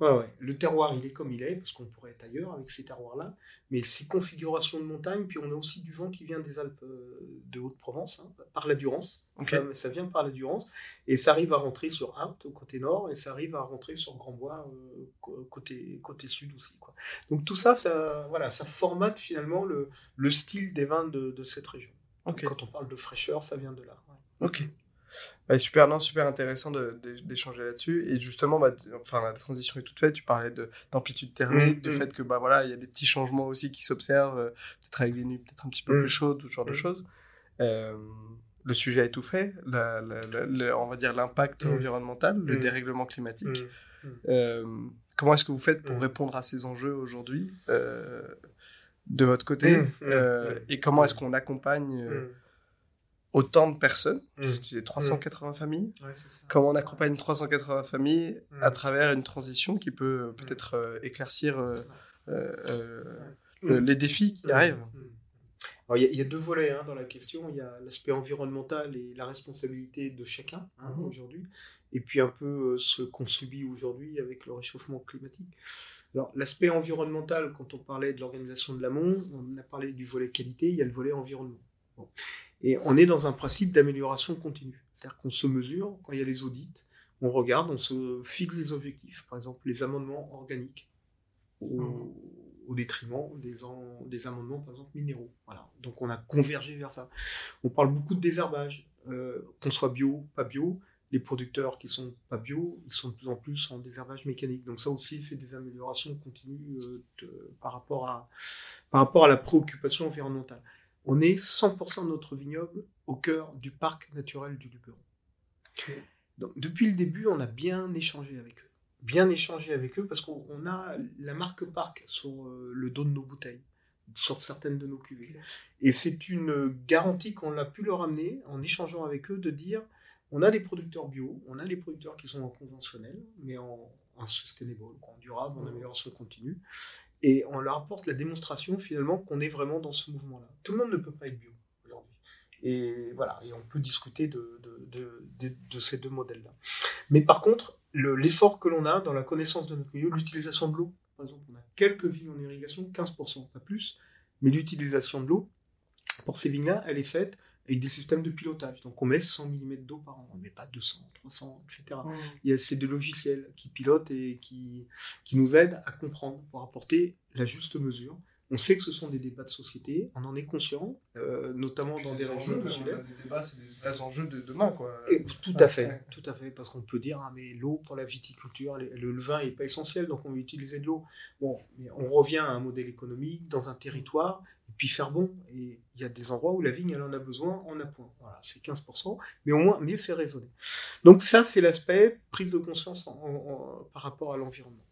Ouais, ouais. Le terroir, il est comme il est, parce qu'on pourrait être ailleurs avec ces terroirs-là. Mais ces configurations de montagne, puis on a aussi du vent qui vient des Alpes euh, de Haute-Provence, hein, par la Durance. Ça, vient par la Durance. Et ça arrive à rentrer sur Apt, au côté nord, et ça arrive à rentrer sur Grand-Bois, euh, côté, côté sud aussi. Quoi. Donc tout ça, ça, voilà, ça formate finalement le, le style des vins de, de cette région. Quand on parle de fraîcheur, ça vient de là. Ok super, non, super intéressant d'échanger là-dessus. Et justement, bah, enfin, la transition est toute faite. Tu parlais d'amplitude thermique, du mmh, mmh. fait que bah, voilà, il y a des petits changements aussi qui s'observent, euh, peut-être avec des nuits peut-être un petit peu mmh. plus chaudes, tout ce genre de choses. Euh, le sujet a étouffé, la, on va dire l'impact environnemental, le dérèglement climatique. Euh, comment est-ce que vous faites pour répondre à ces enjeux aujourd'hui de votre côté Et comment est-ce qu'on accompagne autant de personnes Tu 380 familles. comment on accompagne 380 familles à travers une transition qui peut peut-être éclaircir les défis qui arrivent. Il y, a deux volets hein, dans la question. Il y a l'aspect environnemental et la responsabilité de chacun hein, aujourd'hui, et puis un peu euh, ce qu'on subit aujourd'hui avec le réchauffement climatique. Alors, l'aspect environnemental, quand on parlait de l'organisation de l'amont, on a parlé du volet qualité, il y a le volet environnement. Et on est dans un principe d'amélioration continue. C'est-à-dire qu'on se mesure, quand il y a les audits, on regarde, on se fixe des objectifs, par exemple les amendements organiques. Au détriment des, des amendements, par exemple, minéraux. Voilà. Donc on a convergé vers ça. On parle beaucoup de désherbage, euh, qu'on soit bio, pas bio. Les producteurs qui sont pas bio, ils sont de plus en plus en désherbage mécanique. Donc ça aussi, c'est des améliorations continues euh, par, rapport à, par rapport à la préoccupation environnementale. On est 100% de notre vignoble au cœur du parc naturel du Luberon. Donc depuis le début, on a bien échangé avec eux bien échanger avec eux parce qu'on a la marque Parc sur euh, le dos de nos bouteilles, sur certaines de nos cuvées. Et c'est une garantie qu'on a pu leur amener en échangeant avec eux de dire on a des producteurs bio, on a des producteurs qui sont en conventionnel, mais en, en sustainable, en durable, en amélioration continue. Et on leur apporte la démonstration finalement qu'on est vraiment dans ce mouvement-là. Tout le monde ne peut pas être bio aujourd'hui. Et voilà, et on peut discuter de, ces deux modèles-là. Mais par contre, l'effort que l'on a dans la connaissance de notre milieu, l'utilisation de l'eau. Par exemple, on a quelques vignes en irrigation, 15%, pas plus, mais l'utilisation de l'eau, pour ces vignes-là, elle est faite avec des systèmes de pilotage. Donc on met 100 mm d'eau par an, on ne met pas 200, 300, etc. Il y a c'est des logiciels qui pilotent et qui, qui nous aident à comprendre pour apporter la juste mesure on sait que ce sont des débats de société, on en est conscient, euh, notamment dans des enjeux. Des débats, c'est des vrais enjeux de demain, quoi. tout à fait, tout à fait, parce qu'on peut dire, ah, mais l'eau pour la viticulture, le, vin n'est pas essentiel, donc on va utiliser de l'eau. Bon, mais on revient à un modèle économique dans un territoire, et puis faire bon. Et il y a des endroits où la vigne, elle en a besoin, on a point. Voilà, c'est 15%, mais au moins, mais c'est raisonné. Donc ça, c'est l'aspect prise de conscience par rapport à l'environnement.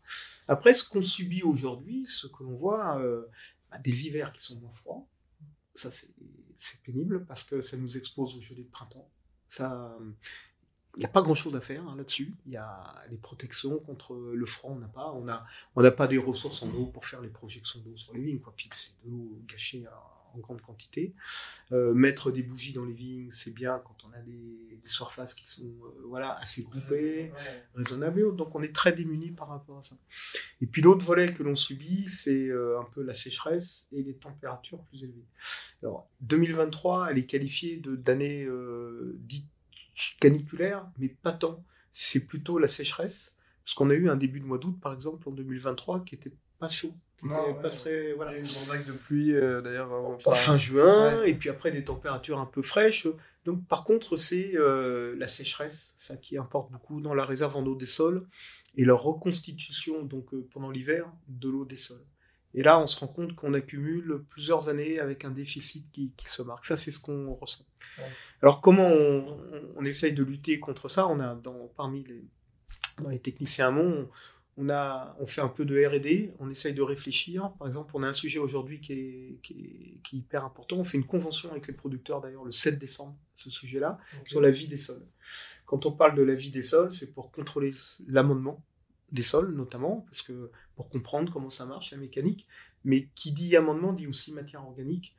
Après, ce qu'on subit aujourd'hui, ce que l'on voit, euh, bah, des hivers qui sont moins froids, ça c'est pénible parce que ça nous expose aux gelées de printemps. Ça, il n'y a pas grand chose à faire hein, là-dessus. Il y a les protections contre le froid, on n'a pas. On n'a on pas des ressources en eau pour faire les projections d'eau sur les vignes, quoi. Puis c'est de l'eau gâchée en grande quantité. Euh, mettre des bougies dans les vignes, c'est bien quand on a des, surfaces qui sont euh, voilà, assez groupées, raisonnables. Donc on est très démunis par rapport à ça. Et puis l'autre volet que l'on subit, c'est euh, un peu la sécheresse et les températures plus élevées. Alors 2023, elle est qualifiée d'année dite caniculaire, mais pas tant. C'est plutôt la sécheresse. Parce qu'on a eu un début de mois d'août, par exemple, en 2023, qui était pas chaud voilà. une vague de pluie euh, d'ailleurs. en fin juin, et puis après des températures un peu fraîches. Donc par contre, c'est euh, la sécheresse, ça qui importe beaucoup dans la réserve en eau des sols, et leur reconstitution donc euh, pendant l'hiver de l'eau des sols. Et là, on se rend compte qu'on accumule plusieurs années avec un déficit qui, qui se marque. Ça, c'est ce qu'on ressent. Alors comment on, on, essaye de lutter contre ça? On a dans, parmi les, dans les techniciens amont, on, a, on fait un peu de RD, on essaye de réfléchir. Par exemple, on a un sujet aujourd'hui qui est, qui, est, hyper important. On fait une convention avec les producteurs, d'ailleurs, le 7 décembre, ce sujet-là, sur la vie des sols. Quand on parle de la vie des sols, c'est pour contrôler l'amendement des sols, notamment, parce que pour comprendre comment ça marche, la mécanique. Mais qui dit amendement dit aussi matière organique.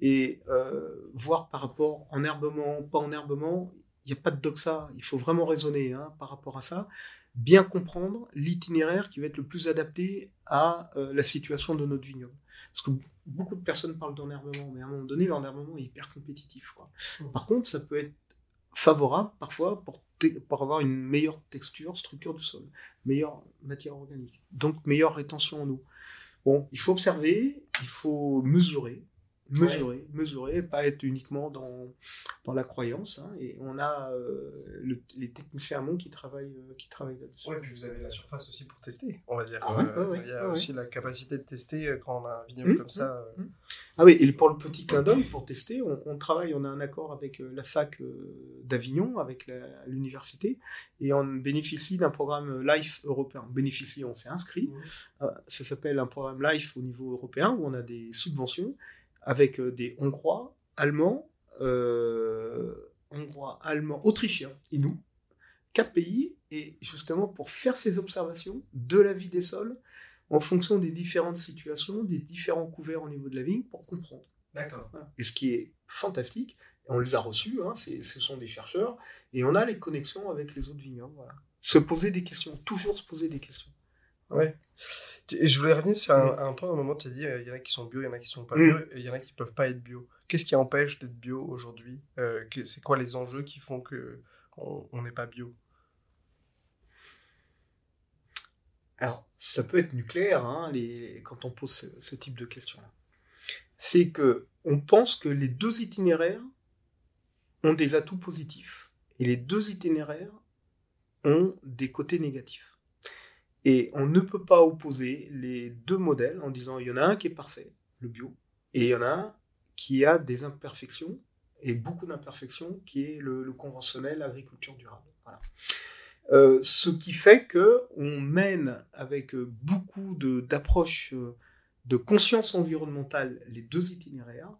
Et euh, voir par rapport en herbement, pas en herbement, il n'y a pas de doxa. Il faut vraiment raisonner hein, par rapport à ça bien comprendre l'itinéraire qui va être le plus adapté à euh, la situation de notre vignoble. Parce que beaucoup de personnes parlent d'enherbement, mais à un moment donné, l'enherbement est hyper compétitif. Mmh. Par contre, ça peut être favorable parfois pour, pour, avoir une meilleure texture, structure du sol, meilleure matière organique, donc meilleure rétention en eau. Bon, il faut observer, il faut mesurer, mesurer, mesurer, pas être uniquement dans, dans la croyance. Hein, et on a euh, les techniciens amont qui travaillent, euh, qui travaillent là-dessus. Oui, puis vous avez la surface aussi pour tester, on va dire. Ah euh, il y a aussi la capacité de tester quand on a un vignoble mmh, comme ça. Mmh, mmh. Ah oui, et pour le petit clin d'œil, pour tester, on, travaille, on a un accord avec la fac d'Avignon, avec l'université, et on bénéficie d'un programme LIFE européen. On bénéficie, on s'est inscrit. ça s'appelle un programme LIFE au niveau européen, où on a des subventions avec euh, des Hongrois, Allemands, euh, Hongrois, Allemands, Autrichiens et nous, quatre pays, et justement pour faire ces observations de la vie des sols en fonction des différentes situations, des différents couverts au niveau de la vigne pour comprendre. D'accord. Et ce qui est fantastique, on les a reçus, hein, ce sont des chercheurs, et on a les connexions avec les autres. Voilà. Se poser des questions, toujours se poser des questions. Ouais. Et je voulais revenir sur un, point, à un moment, tu as dit, euh, il y en a qui sont bio, il y en a qui sont pas bio, mm. et il y en a qui peuvent pas être bio. Qu'est-ce qui empêche d'être bio aujourd'hui? Euh, C'est quoi les enjeux qui font que on n'est pas bio? Alors, ça peut être nucléaire, hein, les, quand on pose ce, type de questions-là. C'est que on pense que les deux itinéraires ont des atouts positifs, et les deux itinéraires ont des côtés négatifs. Et on ne peut pas opposer les deux modèles en disant il y en a un qui est parfait, le bio, et il y en a un qui a des imperfections, et beaucoup d'imperfections, qui est le, conventionnel agriculture durable. Euh, ce qui fait que on mène avec beaucoup d'approches de, de, conscience environnementale les deux itinéraires,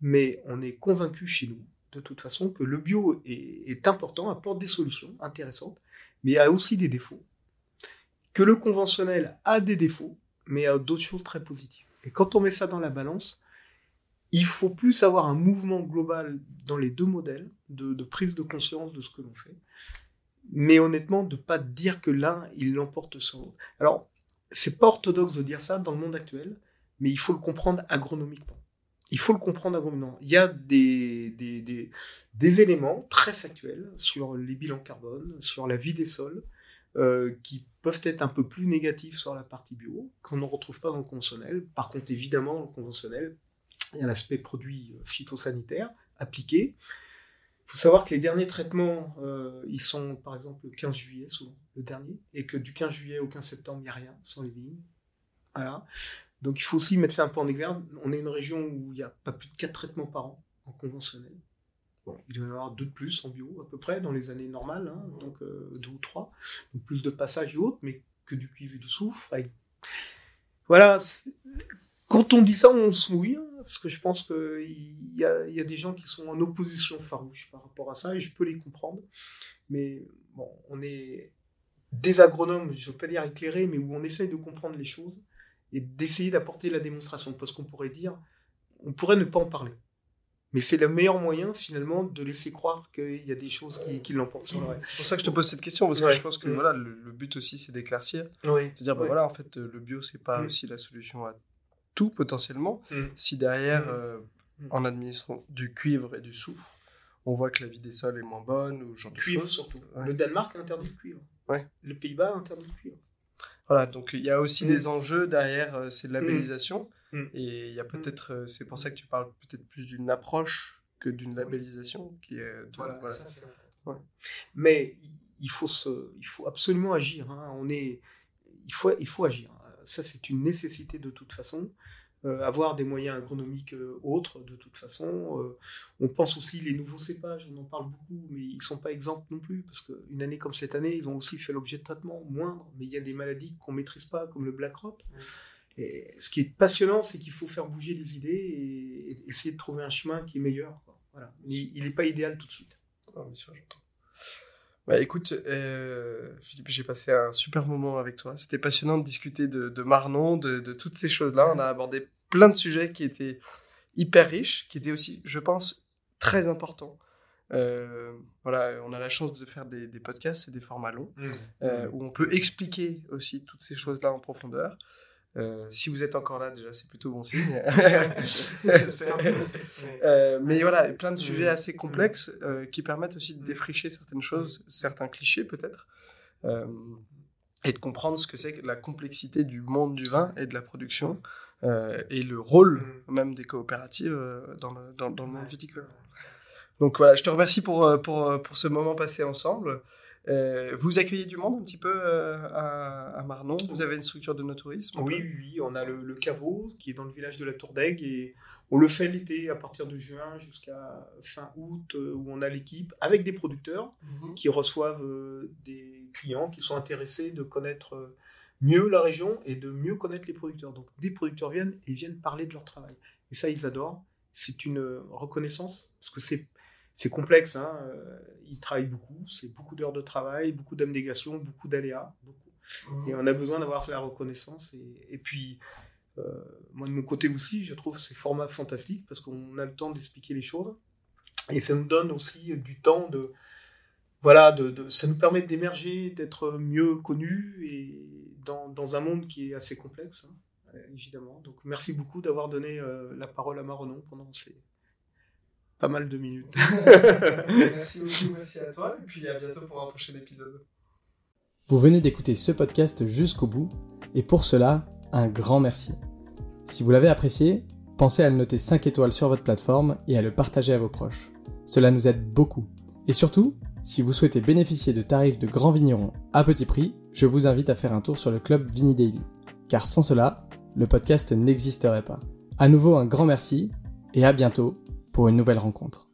mais on est convaincu chez nous, de toute façon, que le bio est, est important, apporte des solutions intéressantes, mais a aussi des défauts que le conventionnel a des défauts, mais a d'autres choses très positives. Et quand on met ça dans la balance, il faut plus avoir un mouvement global dans les deux modèles de, prise de conscience de ce que l'on fait, mais honnêtement de pas dire que l'un il l'emporte sur l'autre. Alors c'est pas orthodoxe de dire ça dans le monde actuel, mais il faut le comprendre agronomiquement. Il faut le comprendre agronomiquement. Il y a des, des, des éléments très factuels sur les bilans carbone, sur la vie des sols, euh, qui peuvent être un peu plus négatifs sur la partie bio, qu'on ne retrouve pas dans le conventionnel. Par contre, évidemment, dans le conventionnel, il y a l'aspect produit euh, phytosanitaire appliqué. Il faut savoir que les derniers traitements, euh, ils sont par exemple le 15 juillet, souvent, le dernier, et que du 15 juillet au 15 septembre, il n'y a rien sur les vignes. Voilà. Donc il faut aussi mettre ça un peu en exergue. On est une région où il n'y a pas plus de 4 traitements par an en conventionnel. Bon, il doit y en avoir deux de plus en bio à peu près dans les années normales, hein, donc euh, deux ou trois, donc plus de passages et autres, mais que du cuivre et du soufre. Voilà, quand on dit ça, on se mouille, hein, parce que je pense qu'il y a, y a des gens qui sont en opposition farouche par rapport à ça, et je peux les comprendre. Mais bon, on est des agronomes, je ne veux pas dire éclairés, mais où on essaye de comprendre les choses et d'essayer d'apporter la démonstration, parce qu'on pourrait dire, on pourrait ne pas en parler. Mais c'est le meilleur moyen, finalement, de laisser croire qu'il y a des choses qui, l'emportent sur le reste. C'est pour ça que je te pose cette question, parce que je pense que mm. voilà, le, but aussi, c'est d'éclaircir. Oui. De dire, bah, voilà, en fait, le bio, c'est pas mm. aussi la solution à tout, potentiellement. Mm. Si derrière, euh, en administrant du cuivre et du soufre, on voit que la vie des sols est moins bonne, ou genre Cuivre, surtout. Le Danemark interdit le cuivre. Ouais. Le Pays-Bas interdit le cuivre. Voilà, donc il y a aussi des enjeux derrière euh, ces labellisations. Mm. Et il y a peut-être, euh, c'est pour ça que tu parles peut-être plus d'une approche que d'une labellisation qui est. Voilà, Ça, ouais. Mais il faut, se, il faut absolument agir. Hein. On est, il, faut, il faut agir. Ça, c'est une nécessité de toute façon. Euh, avoir des moyens agronomiques euh, autres, de toute façon. on pense aussi les nouveaux cépages, on en parle beaucoup, mais ils ne sont pas exemples non plus, parce qu'une année comme cette année, ils ont aussi fait l'objet de traitements moindres, mais il y a des maladies qu'on ne maîtrise pas, comme le black rot. Et ce qui est passionnant, c'est qu'il faut faire bouger les idées et, essayer de trouver un chemin qui est meilleur. Voilà. Il n'est pas idéal tout de suite. Ah, bien sûr, j'entends. Bah, écoute, euh, Philippe, j'ai passé un super moment avec toi. C'était passionnant de discuter de, de Marnon, de, de, toutes ces choses-là. On a abordé plein de sujets qui étaient hyper riches, qui étaient aussi, je pense, très importants. Euh, voilà, on a la chance de faire des, des podcasts, c'est des formats longs, mmh. euh, où on peut expliquer aussi toutes ces choses-là en profondeur. Euh, si vous êtes encore là, déjà, c'est plutôt bon signe. euh, mais voilà, plein de sujets assez complexes euh, qui permettent aussi de défricher certaines choses, certains clichés peut-être, euh, et de comprendre ce que c'est que la complexité du monde du vin et de la production. et le rôle mm. même des coopératives dans le, dans, dans le monde viticole. Donc voilà, je te remercie pour, pour, pour ce moment passé ensemble. Euh, vous accueillez du monde un petit peu euh, à, à, Marnon Vous avez une structure de no-tourisme oui, oui, oui, on a le, caveau qui est dans le village de la Tour d'Aigle et on le fait l'été à partir de juin jusqu'à fin août euh, où on a l'équipe avec des producteurs mhm. qui reçoivent des clients qui sont intéressés de connaître mieux la région et de mieux connaître les producteurs. Donc des producteurs viennent et viennent parler de leur travail. Et ça, ils adorent. C'est une reconnaissance parce que c'est c'est complexe. Hein. Euh, ils travaillent beaucoup, c'est beaucoup d'heures de travail, beaucoup d'abnégation, beaucoup d'aléas. Beaucoup. Mmh. Et on a besoin d'avoir la reconnaissance. Et, puis, euh, moi de mon côté aussi, je trouve ces formats fantastiques parce qu'on a le temps d'expliquer les choses. Et ça nous donne aussi du temps de. Voilà, de, ça nous permet d'émerger, d'être mieux connus et dans, dans, un monde qui est assez complexe, hein, évidemment. Donc merci beaucoup d'avoir donné euh, la parole à Maronon pendant ces, pas mal de minutes. merci beaucoup, merci à toi, et puis à bientôt pour un prochain épisode. Vous venez d'écouter ce podcast jusqu'au bout, et pour cela, un grand merci. Si vous l'avez apprécié, pensez à le noter 5 étoiles sur votre plateforme et à le partager à vos proches. Cela nous aide beaucoup. Et surtout, si vous souhaitez bénéficier de tarifs de grands vignerons à petit prix, je vous invite à faire un tour sur le club Vini Daily. Car sans cela, le podcast n'existerait pas. À nouveau un grand merci et à bientôt pour une nouvelle rencontre.